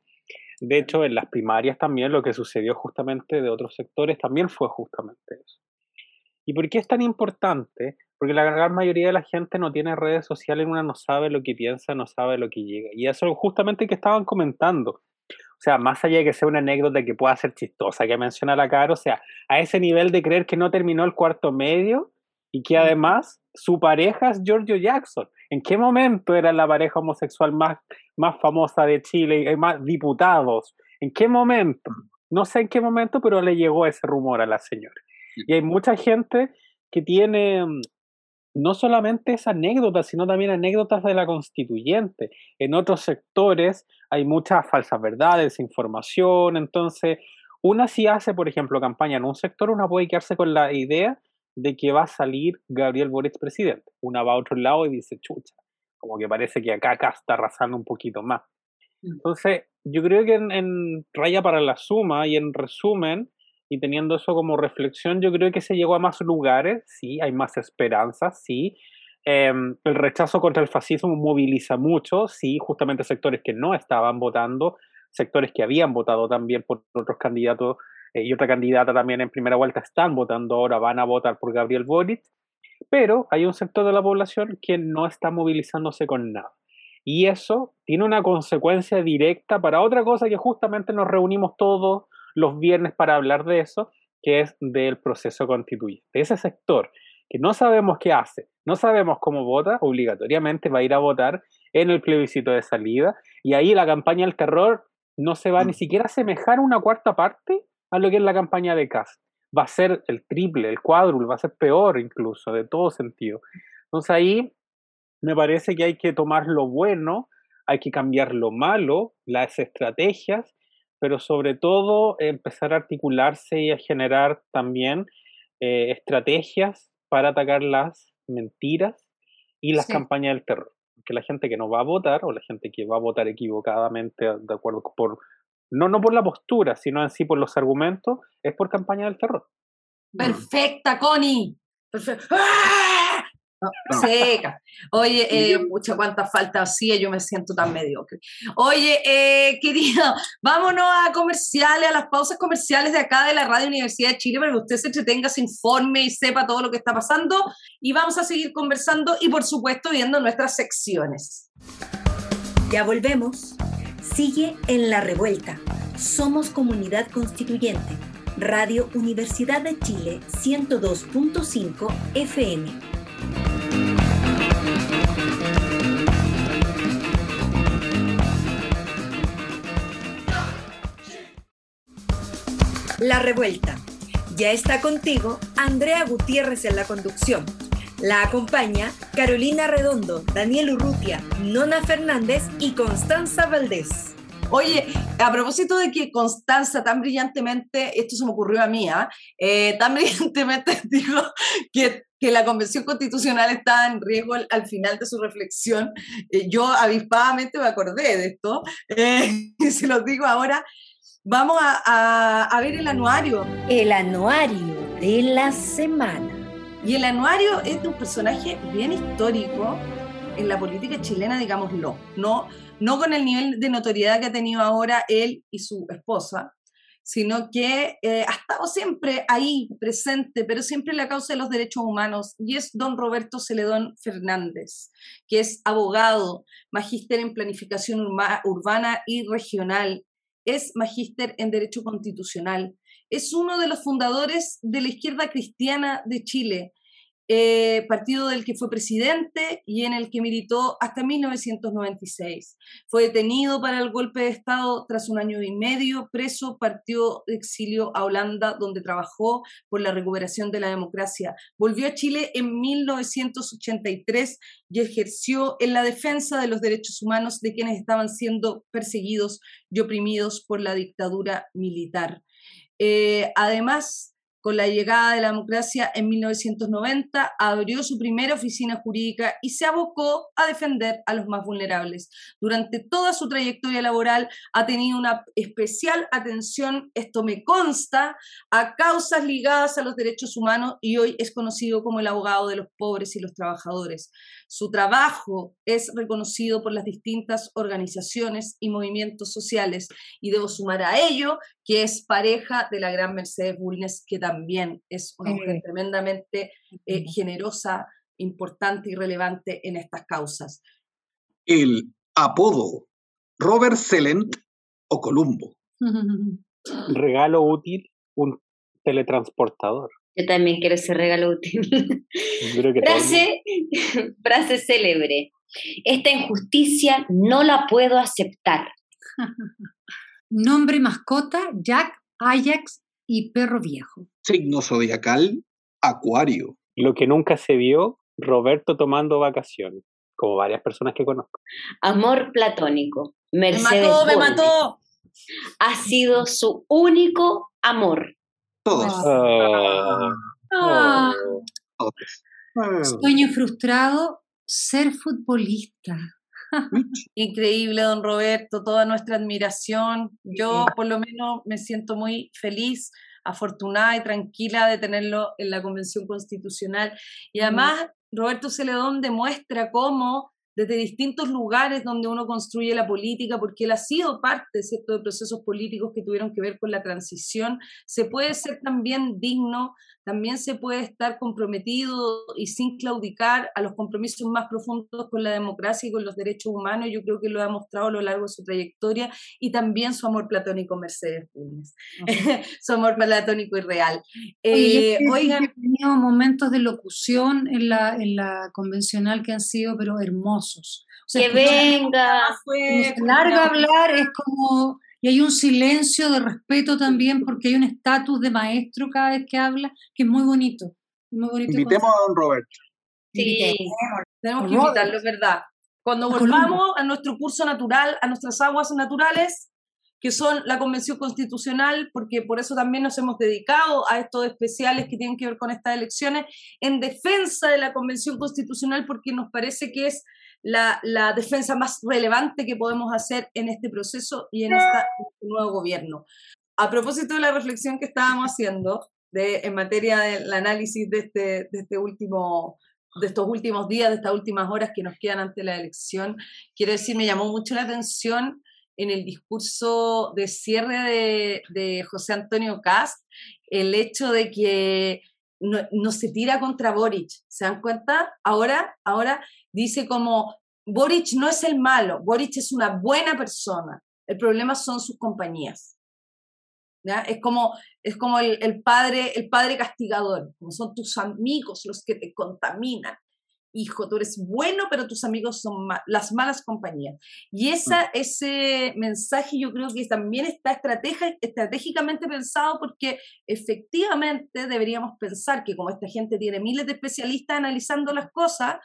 De hecho, en las primarias también lo que sucedió justamente de otros sectores también fue justamente eso. ¿Y por qué es tan importante? Porque la gran mayoría de la gente no tiene redes sociales, una no sabe lo que piensa, no sabe lo que llega. Y eso justamente que estaban comentando. O sea, más allá de que sea una anécdota que pueda ser chistosa, que menciona la cara, o sea, a ese nivel de creer que no terminó el cuarto medio y que además su pareja es Giorgio Jackson. ¿En qué momento era la pareja homosexual más, más famosa de Chile y más diputados? ¿En qué momento? No sé en qué momento, pero le llegó ese rumor a la señora. Y hay mucha gente que tiene mm, no solamente esa anécdota, sino también anécdotas de la constituyente. En otros sectores hay muchas falsas verdades, información, entonces una si hace, por ejemplo, campaña en un sector, una puede quedarse con la idea de que va a salir Gabriel Boric presidente. Una va a otro lado y dice, chucha, como que parece que acá, acá está arrasando un poquito más. Mm. Entonces, yo creo que en, raya para la suma y en resumen, y teniendo eso como reflexión, yo creo que se llegó a más lugares, sí, hay más esperanzas, sí. Em, el rechazo contra el fascismo moviliza mucho, sí, justamente sectores que no estaban votando, sectores que habían votado también por otros candidatos eh, y otra candidata también en primera vuelta están votando ahora, van a votar por Gabriel Boric, pero hay un sector de la población que no está movilizándose con nada. Y eso tiene una consecuencia directa para otra cosa que justamente nos reunimos todos los viernes para hablar de eso, que es del proceso constituyente. Ese sector que no sabemos qué hace, no sabemos cómo vota, obligatoriamente va a ir a votar en el plebiscito de salida y ahí la campaña del terror no se va ni mm. siquiera a asemejar una cuarta parte a lo que es la campaña de Cas. Va a ser el triple, el cuádruple, va a ser peor incluso, de todo sentido. Entonces ahí me parece que hay que tomar lo bueno, hay que cambiar lo malo, las estrategias, pero sobre todo empezar a articularse y a generar también eh, estrategias para atacar las mentiras y las campañas del terror. Que la gente que no va a votar o la gente que va a votar equivocadamente de acuerdo por no, no por la postura, sino en sí por los argumentos, es por campaña del terror. Perfecta, Connie. ¡Ah! Seca. Oye, eh, mucha cuánta falta hacía, yo me siento tan mediocre. Oye, eh, querido, vámonos a comerciales, a las pausas comerciales de acá de la Radio Universidad de Chile para que usted se entretenga, se informe y sepa todo lo que está pasando. Y vamos a seguir conversando y, por supuesto, viendo nuestras secciones. Ya volvemos. Sigue en la revuelta. Somos comunidad constituyente. Radio Universidad de Chile 102.5 FM. La Revuelta. Ya está contigo Andrea Gutiérrez en la conducción. La acompaña Carolina Redondo, Daniel Urrutia, Nona Fernández y Constanza Valdés. Oye, a propósito de que Constanza tan brillantemente, esto se me ocurrió a mí, ¿ah? eh, tan brillantemente dijo que, que, la Convención Constitucional estaba en riesgo al, final de su reflexión, eh, yo avispadamente me acordé de esto, eh, y se los digo ahora, vamos a, a ver el anuario. El anuario de la semana. Y el anuario es de un personaje bien histórico en la política chilena, digámoslo. No, no con el nivel de notoriedad que ha tenido ahora él y su esposa, sino que eh, ha estado siempre ahí presente, pero siempre en la causa de los derechos humanos, y es don Roberto Celedón Fernández, que es abogado, magíster en planificación urbana y regional, es magíster en derecho constitucional, es uno de los fundadores de la izquierda cristiana de Chile, eh, partido del que fue presidente y en el que militó hasta 1996. Fue detenido para el golpe de Estado tras un año y medio, preso, partió de exilio a Holanda, donde trabajó por la recuperación de la democracia. Volvió a Chile en 1983 y ejerció en la defensa de los derechos humanos de quienes estaban siendo perseguidos y oprimidos por la dictadura militar. Eh, además, con la llegada de la democracia en 1990, abrió su primera oficina jurídica y se abocó a defender a los más vulnerables. Durante toda su trayectoria laboral ha tenido una especial atención, esto me consta, a causas ligadas a los derechos humanos y hoy es conocido como el abogado de los pobres y los trabajadores. Su trabajo es reconocido por las distintas organizaciones y movimientos sociales y debo sumar a ello que es pareja de la gran Mercedes Bulnes, que también es una mujer tremendamente eh, generosa, importante y relevante en estas causas. El apodo Robert Selent o Columbo. Regalo útil, un teletransportador. Yo también quiero ese regalo útil. frase, frase célebre. Esta injusticia no la puedo aceptar. Nombre mascota, Jack, Ajax y perro viejo. Signo zodiacal, Acuario. Lo que nunca se vio, Roberto tomando vacaciones, como varias personas que conozco. Amor platónico. Mercedes me mató, me mató. Ha sido su único amor. Todos. Ah. Sueño frustrado, ser futbolista. Increíble, don Roberto, toda nuestra admiración. Yo por lo menos me siento muy feliz, afortunada y tranquila de tenerlo en la Convención Constitucional. Y además, Roberto Celedón demuestra cómo desde distintos lugares donde uno construye la política, porque él ha sido parte ¿cierto? de procesos políticos que tuvieron que ver con la transición, se puede ser también digno, también se puede estar comprometido y sin claudicar a los compromisos más profundos con la democracia y con los derechos humanos. Yo creo que lo ha mostrado a lo largo de su trayectoria y también su amor platónico Mercedes Púñez, su amor platónico y real. Eh, oigan, he tenido momentos de locución en la, en la convencional que han sido pero hermosos. Que venga. Fue, larga hablar es como y hay un silencio de respeto también porque hay un estatus de maestro cada vez que habla que es muy bonito. Muy bonito Invitemos a don Roberto. Sí, tenemos que invitarlo, es verdad. Cuando volvamos a nuestro curso natural, a nuestras aguas naturales, que son la Convención Constitucional, porque por eso también nos hemos dedicado a estos especiales que tienen que ver con estas elecciones, en defensa de la Convención Constitucional, porque nos parece que es la, defensa más relevante que podemos hacer en este proceso y en, este nuevo gobierno. A propósito de la reflexión que estábamos haciendo de, en materia del análisis de este, de este último de estos últimos días, de estas últimas horas que nos quedan ante la elección. Quiero decir, me llamó mucho la atención en el discurso de cierre de, de José Antonio Cast el hecho de que no, no, se tira contra Boric. ¿Se dan cuenta? Ahora, ahora dice como Boric no es el malo, Boric es una buena persona. El problema son sus compañías. ¿ya? Es como, es como el, el, padre, el padre castigador, como son tus amigos los que te contaminan. Hijo, tú eres bueno, pero tus amigos son ma las malas compañías. Y esa, ese mensaje yo creo que también está estratégicamente pensado porque efectivamente deberíamos pensar que como esta gente tiene miles de especialistas analizando las cosas,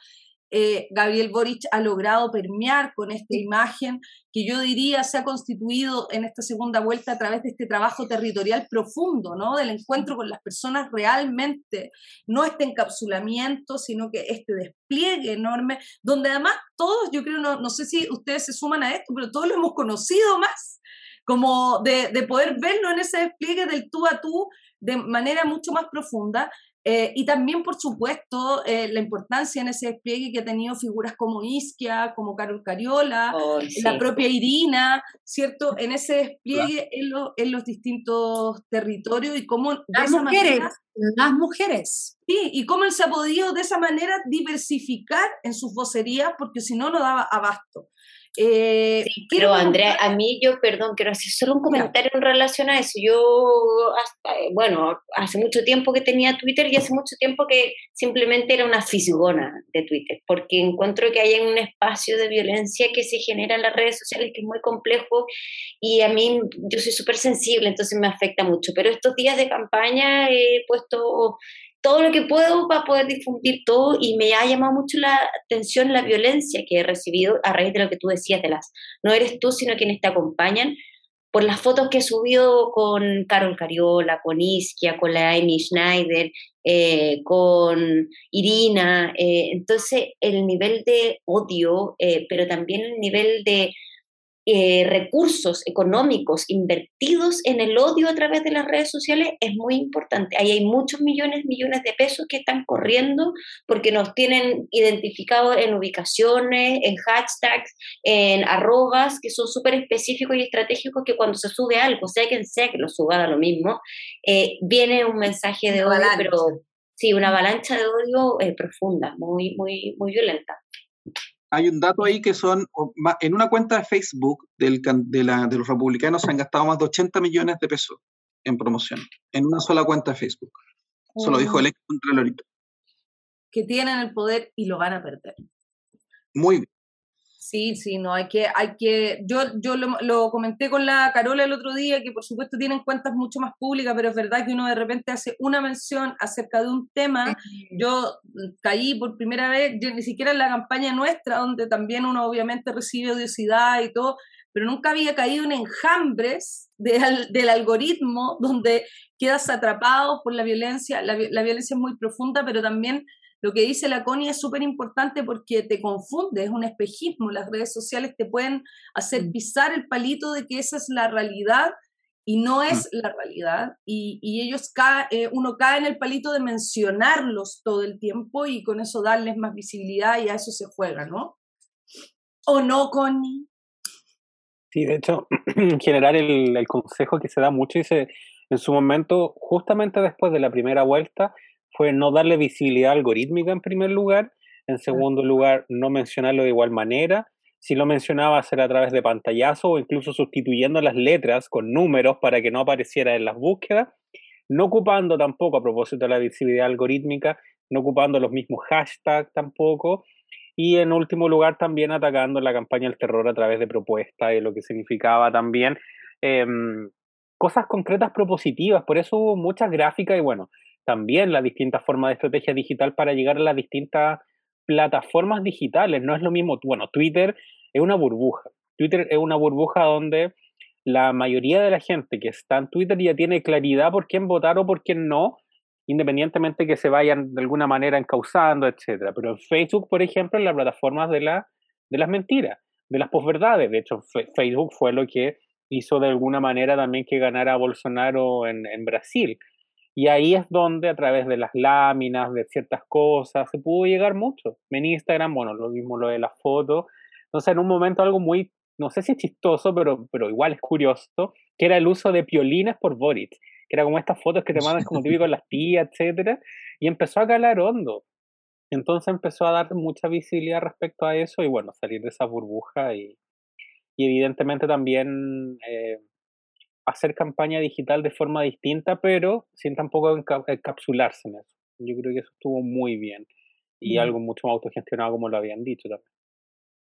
eh, Gabriel Boric ha logrado permear con esta imagen que yo diría se ha constituido en esta segunda vuelta a través de este trabajo territorial profundo, ¿no? Del encuentro con las personas realmente, no este encapsulamiento, sino que este despliegue enorme, donde además todos, yo creo, no, no sé si ustedes se suman a esto, pero todos lo hemos conocido más, como de, de poder verlo en ese despliegue del tú a tú de manera mucho más profunda eh, y también, por supuesto, eh, la importancia en ese despliegue que ha tenido figuras como Isquia, como Carol Cariola, oh, sí. la propia Irina, ¿cierto? En ese despliegue en, lo, en, los distintos territorios y cómo... Las mujeres, manera, las mujeres. Sí, y cómo él se ha podido de esa manera diversificar en sus vocerías, porque si no, no daba abasto. Eh, sí, pero Andrea, a mí yo, perdón, quiero hacer solo un comentario en relación a eso. Yo, hasta, eh, bueno, hace mucho tiempo que tenía Twitter y hace mucho tiempo que simplemente era una fisgona de Twitter, porque encuentro que hay un espacio de violencia que se genera en las redes sociales que es muy complejo y a mí yo soy súper sensible, entonces me afecta mucho. Pero estos días de campaña he puesto todo lo que puedo para poder difundir todo y me ha llamado mucho la atención la violencia que he recibido a raíz de lo que tú decías de las, no eres tú, sino quienes te acompañan, por las fotos que he subido con Carol Cariola, con Isquia, con la Amy Schneider, eh, con Irina. Eh, entonces, el nivel de odio, eh, pero también el nivel de eh, recursos económicos invertidos en el odio a través de las redes sociales es muy importante. Ahí hay muchos millones, millones de pesos que están corriendo porque nos tienen identificados en ubicaciones, en hashtags, en arrobas, que son súper específicos y estratégicos que cuando se sube algo, sea quien sea que lo suba, da lo mismo, eh, viene un mensaje de odio, pero sí, una avalancha de odio eh, profunda, muy, muy, muy violenta hay un dato ahí que son, en una cuenta de Facebook del, de, la, de, los republicanos se han gastado más de 80 millones de pesos en promoción, en una sola cuenta de Facebook. Eso lo dijo el ex Contralorito. Que tienen el poder y lo van a perder. Muy bien. Sí, sí, no, hay que, hay que, yo, yo lo, lo, comenté con la Carola el otro día, que por supuesto tienen cuentas mucho más públicas, pero es verdad que uno de repente hace una mención acerca de un tema, yo caí por primera vez, ni siquiera en la campaña nuestra, donde también uno obviamente recibe odiosidad y todo, pero nunca había caído en enjambres de, del algoritmo donde quedas atrapado por la violencia, la, la violencia es muy profunda, pero también lo que dice la Connie es súper importante porque te confunde, es un espejismo. Las redes sociales te pueden hacer mm. pisar el palito de que esa es la realidad y no es mm. la realidad. Y, y ellos, cae, eh, uno cae en el palito de mencionarlos todo el tiempo y con eso darles más visibilidad y a eso se juega, ¿no? ¿O no, Connie? Sí, de hecho, en general el, el consejo que se da mucho dice, en su momento, justamente después de la primera vuelta, fue no darle visibilidad algorítmica en primer lugar, en segundo lugar, no mencionarlo de igual manera, si lo mencionaba hacer a través de pantallazo o incluso sustituyendo las letras con números para que no apareciera en las búsquedas, no ocupando tampoco a propósito de la visibilidad algorítmica, no ocupando los mismos hashtags tampoco, y en último lugar también atacando la campaña del terror a través de propuestas y lo que significaba también eh, cosas concretas propositivas, por eso hubo muchas gráficas y bueno, también las distintas formas de estrategia digital para llegar a las distintas plataformas digitales. No es lo mismo, bueno, Twitter es una burbuja. Twitter es una burbuja donde la mayoría de la gente que está en Twitter ya tiene claridad por quién votar o por quién no, independientemente que se vayan de alguna manera encauzando, etcétera. Pero en Facebook, por ejemplo, en la plataforma de, la, de las mentiras, de las posverdades. De hecho, Facebook fue lo que hizo de alguna manera también que ganara a Bolsonaro en, en Brasil. Y ahí es donde a través de las láminas, de ciertas cosas, se pudo llegar mucho. En Instagram, bueno, lo mismo lo de las fotos. Entonces, en un momento algo muy, no sé si es chistoso, pero, pero igual es curioso, que era el uso de piolines por Boric, que era como estas fotos que te mandan como típico las tías, etcétera, y empezó a calar hondo. Entonces empezó a dar mucha visibilidad respecto a eso y bueno, salir de esa burbuja y, y evidentemente también eh, hacer campaña digital de forma distinta, pero sin tampoco encapsularse en eso. Yo creo que eso estuvo muy bien y algo mucho más autogestionado como lo habían dicho también.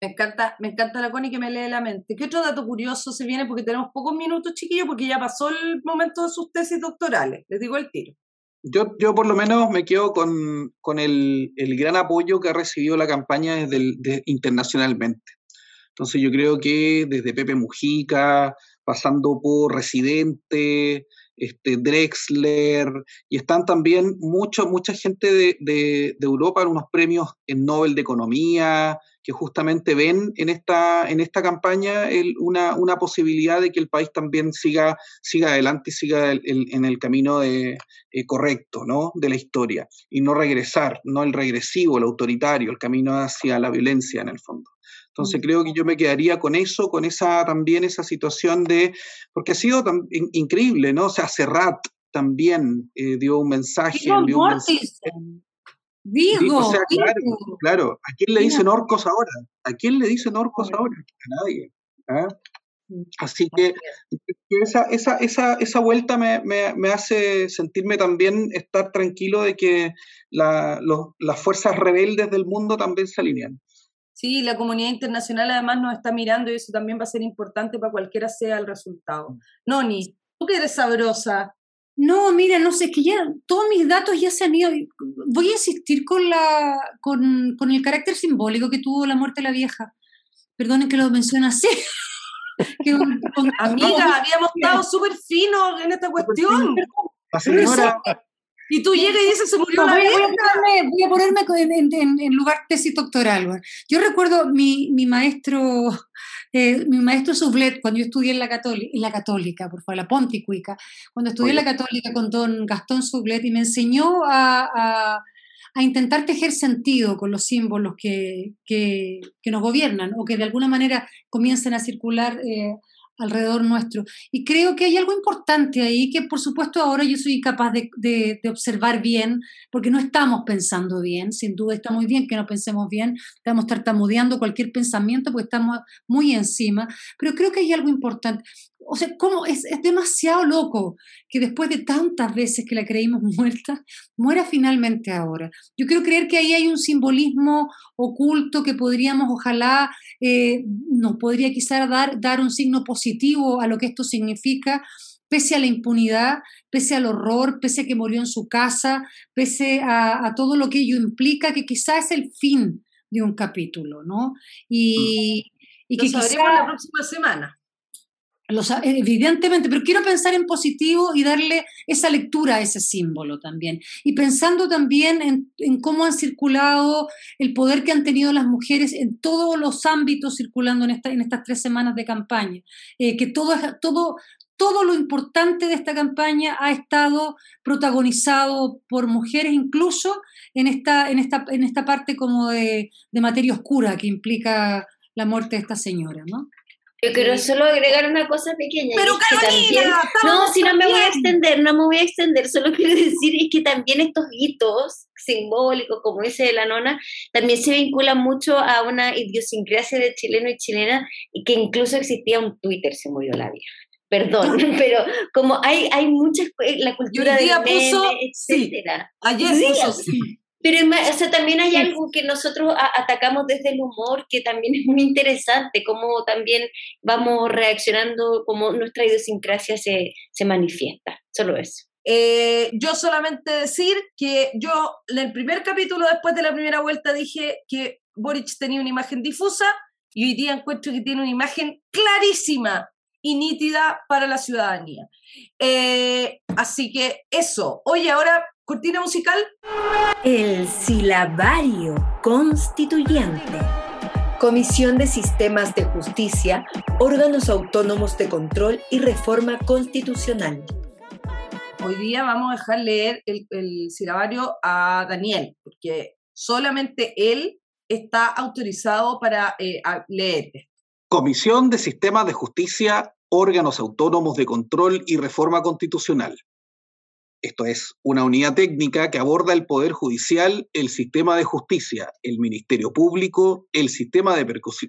Me encanta, me encanta la Connie que me lee la mente. ¿Qué otro dato curioso se viene? Porque tenemos pocos minutos, chiquillos, porque ya pasó el momento de sus tesis doctorales. Les digo el tiro. Yo, yo por lo menos me quedo con, con el, el, gran apoyo que ha recibido la campaña desde internacionalmente. Entonces yo creo que desde Pepe Mujica, pasando por Residente, este, Drexler, y están también mucho, mucha gente de, de, Europa en unos premios en Nobel de Economía, que justamente ven en esta, en esta campaña una, una, posibilidad de que el país también siga, siga adelante y siga en el camino de, eh, correcto ¿no? de la historia, y no regresar, no el regresivo, el autoritario, el camino hacia la violencia en el fondo. Entonces mm. creo que yo me quedaría con eso, con esa también esa situación de, porque ha sido tan, increíble, ¿no? O sea, Serrat también eh, dio un mensaje. Dio un Digo, o sea, claro, claro, ¿a quién le dicen orcos ahora? ¿A quién le dicen orcos ahora? A nadie. ¿ah? Mm, así que esa, esa, esa, esa vuelta me, me, me, hace sentirme también estar tranquilo de que la, los, las fuerzas rebeldes del mundo también se alinean. Sí, la comunidad internacional además nos está mirando y eso también va a ser importante para cualquiera sea el resultado. Mm. Noni, tú que eres sabrosa. No, mira, no sé, es que ya todos mis datos ya se han ido. Voy a insistir con, la, con, con el carácter simbólico que tuvo la muerte de la vieja. Perdonen que lo mencione así. Amiga, habíamos estado súper finos en esta cuestión. La señora, y tú llegas y dices, se murió la voy, voy, a ponerme, en, lugar tesis doctoral. Yo recuerdo mi, mi maestro, eh, mi maestro Sublet, cuando yo estudié en la, Católica, en la Católica, por favor, la Ponticuica, cuando estudié en la Católica con don Gastón Sublet, y me enseñó a, a, a intentar tejer sentido con los símbolos que, que, que, nos gobiernan o que de alguna manera comienzan a circular eh, alrededor nuestro. Y creo que hay algo importante ahí que por supuesto ahora yo soy capaz de, observar bien, porque no estamos pensando bien, sin duda está muy bien que no pensemos bien, estamos tartamudeando cualquier pensamiento porque estamos muy encima, pero creo que hay algo importante o sea, ¿cómo? Es, es, demasiado loco que después de tantas veces que la creímos muerta, muera finalmente ahora. Yo quiero creer que ahí hay un simbolismo oculto que podríamos, ojalá, eh, nos podría quizás dar, dar un signo positivo a lo que esto significa, pese a la impunidad, pese al horror, pese a que murió en su casa, pese a, a todo lo que ello implica, que quizás es el fin de un capítulo, ¿no? Y, y que quizás... la próxima semana evidentemente, pero quiero pensar en positivo y darle esa lectura a ese símbolo también. Y pensando también en, cómo han circulado el poder que han tenido las mujeres en todos los ámbitos circulando en, esta, en estas tres semanas de campaña. Eh, que todo, lo importante de esta campaña ha estado protagonizado por mujeres, incluso en esta parte como de, de materia oscura que implica la muerte de esta señora, ¿no? Yo quiero solo agregar una cosa pequeña. Pero Carolina, no, si no me voy a extender, no me voy a extender, solo quiero decir es que también estos hitos simbólicos, como ese de la nona, también se vinculan mucho a una idiosincrasia de chileno y chilena y que incluso existía un Twitter, se murió la vieja. Perdón, pero como hay, hay muchas, la cultura de puso, etcétera. Ayer puso, sí. Pero o sea, también hay algo que nosotros atacamos desde el humor que también es muy interesante, cómo también vamos reaccionando, cómo nuestra idiosincrasia se, se manifiesta. Solo eso. Eh, yo solamente decir que yo en el primer capítulo, después de la primera vuelta, dije que Boric tenía una imagen difusa y hoy día encuentro que tiene una imagen clarísima y nítida para la ciudadanía. Eh, así que eso. Oye, ahora Cortina musical. El silabario constituyente. Comisión de Sistemas de Justicia, órganos autónomos de control y reforma constitucional. hoy día vamos a dejar leer el, el a Daniel, porque solamente él está autorizado para eh, leer. Comisión de Sistemas de Justicia, órganos autónomos de control y reforma constitucional. Esto es una unidad técnica que aborda el Poder Judicial, el sistema de justicia, el Ministerio Público, el sistema de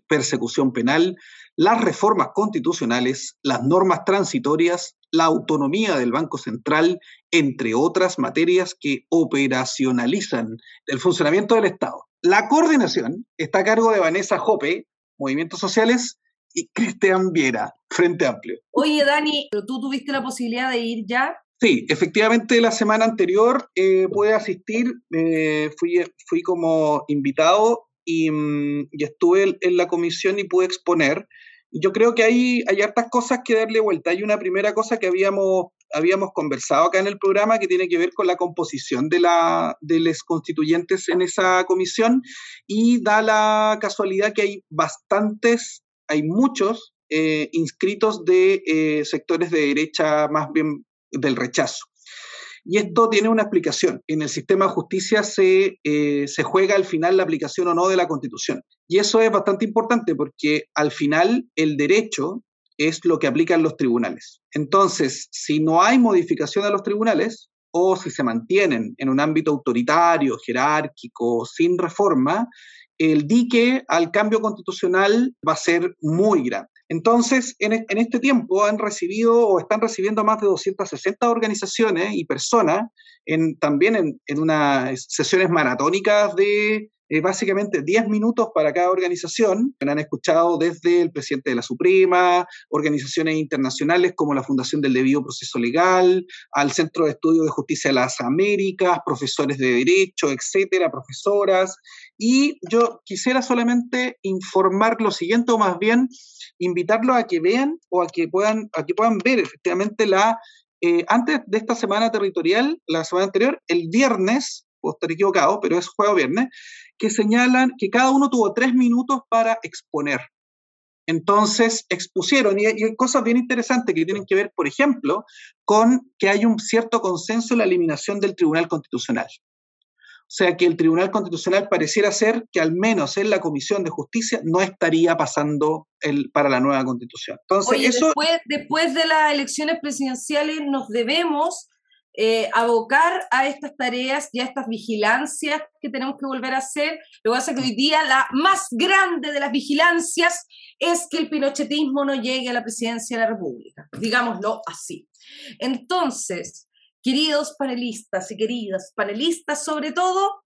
persecución penal, las reformas constitucionales, las normas transitorias, la autonomía del Banco Central, entre otras materias que operacionalizan el funcionamiento del Estado. La coordinación está a cargo de Vanessa Jope, Movimientos Sociales, y Cristian Viera, Frente Amplio. Oye, Dani, ¿tú tuviste la posibilidad de ir ya? Sí, efectivamente la semana anterior eh, pude asistir, eh, fui, fui como invitado y, mm, y, estuve en la comisión y pude exponer. Yo creo que hay, hay hartas cosas que darle vuelta. Hay una primera cosa que habíamos, habíamos conversado acá en el programa que tiene que ver con la composición de, la, de los constituyentes en esa comisión y da la casualidad que hay bastantes, hay muchos eh, inscritos de eh, sectores de derecha más bien del rechazo. Y esto tiene una explicación. En el sistema de justicia se, eh, se juega al final la aplicación o no de la Constitución. Y eso es bastante importante porque al final el derecho es lo que aplican los tribunales. Entonces, si no hay modificación a los tribunales o si se mantienen en un ámbito autoritario, jerárquico, sin reforma, el dique al cambio constitucional va a ser muy grande. Entonces, en, este tiempo han recibido o están recibiendo más de 260 organizaciones y personas, en, también en, unas sesiones maratónicas de eh, básicamente 10 minutos para cada organización. Han escuchado desde el presidente de la Suprema, organizaciones internacionales como la Fundación del Debido Proceso Legal, al Centro de Estudio de Justicia de las Américas, profesores de Derecho, etcétera, profesoras. Y yo quisiera solamente informar lo siguiente, o más bien invitarlos a que vean o a que puedan, a que puedan ver efectivamente la, eh, antes de esta semana territorial, la semana anterior, el viernes, puedo estar equivocado, pero es jueves viernes, que señalan que cada uno tuvo tres minutos para exponer. Entonces expusieron, y hay, cosas bien interesantes que tienen que ver, por ejemplo, con que hay un cierto consenso en la eliminación del Tribunal Constitucional. O sea que el Tribunal Constitucional pareciera ser que al menos en la Comisión de Justicia no estaría pasando el, para la nueva Constitución. Entonces, eso... después, después de las elecciones presidenciales nos debemos eh, abocar a estas tareas y a estas vigilancias que tenemos que volver a hacer. Lo que pasa es que hoy día la más grande de las vigilancias es que el pinochetismo no llegue a la presidencia de la República, digámoslo así. Entonces, queridos panelistas y queridas panelistas, sobre todo,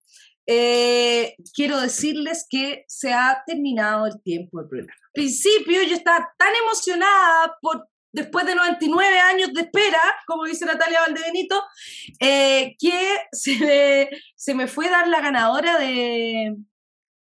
eh, quiero decirles que se ha terminado el tiempo del programa. Al principio yo estaba tan emocionada por después de 99 años de espera, como dice Natalia Valdebenito, eh, que se me, se me, fue dar la ganadora de,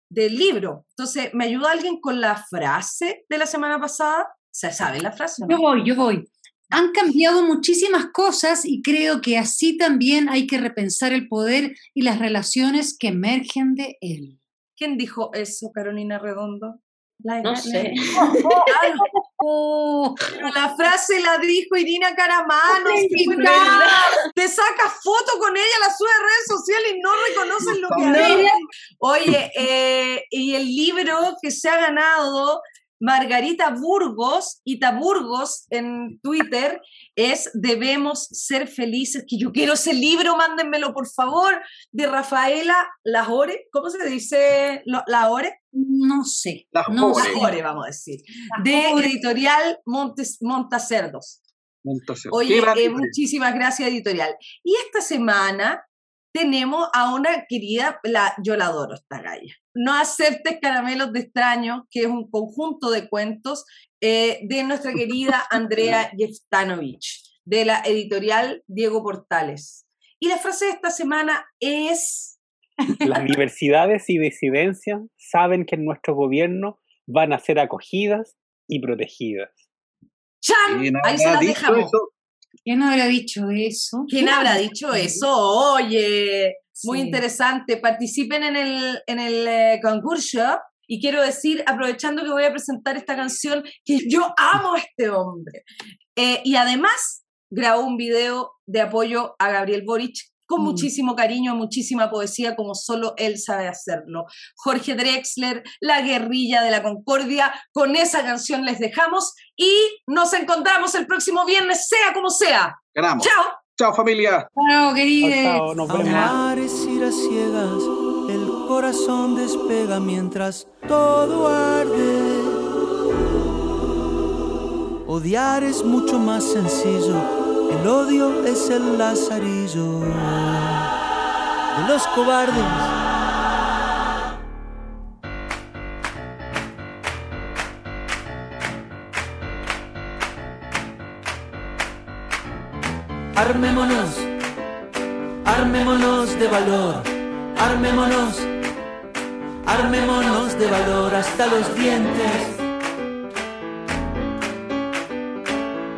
del libro. Entonces, ¿me ayuda alguien con la frase de la semana pasada? ¿Se sabe la frase? Yo voy, yo voy. Han cambiado muchísimas cosas y creo que así también hay que repensar el poder y las relaciones que emergen de él. ¿Quién dijo eso, Carolina Redondo? no sé. la frase la dijo Irina Caramano. Te saca foto con ella, la sube a redes sociales y no reconoces lo que hace. Oye, eh, y el libro que se ha ganado Margarita Burgos, Ita Burgos en Twitter, es Debemos ser felices, que yo quiero ese libro, mándenmelo por favor, de Rafaela Lajore, ¿cómo se dice Lajore? No sé. Lajore, vamos a decir. De editorial Montes, Montacerdos. Oye, eh, muchísimas gracias, editorial. Y esta semana tenemos a una querida, la, yo la adoro esta galla. No aceptes caramelos de extraño, que es un conjunto de cuentos eh, de nuestra querida Andrea Jeftanovich, de la editorial Diego Portales. Y la frase de esta semana es... Las universidades y disidencias saben que en nuestro gobierno van a ser acogidas y protegidas. ¡Chan! Ahí se las dejamos. ¿Quién habrá dicho eso? ¿Quién habrá dicho eso? Oye, muy interesante. Participen en el, en el eh, concurso. Y quiero decir, aprovechando que voy a presentar esta canción, que yo amo a este hombre. Eh, y además, grabó un video de apoyo a Gabriel Boric con mm. muchísimo cariño, muchísima poesía, como solo él sabe hacerlo. Jorge Drexler, La guerrilla de la concordia, con esa canción les dejamos y nos encontramos el próximo viernes, sea como sea. Ganamos. Chao. Chao familia. Chao, queridos. Chao, nos vemos. Ir a ciegas, el corazón despega mientras todo arde. Odiar es mucho más sencillo el odio es el lazarillo de los cobardes. Armémonos, armémonos de valor, armémonos, armémonos de valor hasta los dientes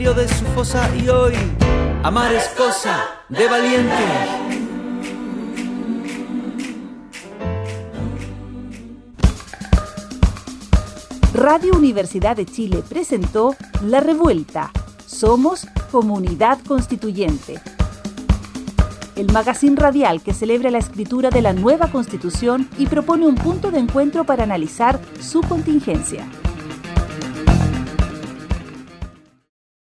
de su fosa y hoy amar es cosa de valiente. Radio Universidad de Chile presentó La Revuelta. Somos Comunidad Constituyente. El magazine radial que celebra la escritura de la nueva constitución y propone un punto de encuentro para analizar su contingencia.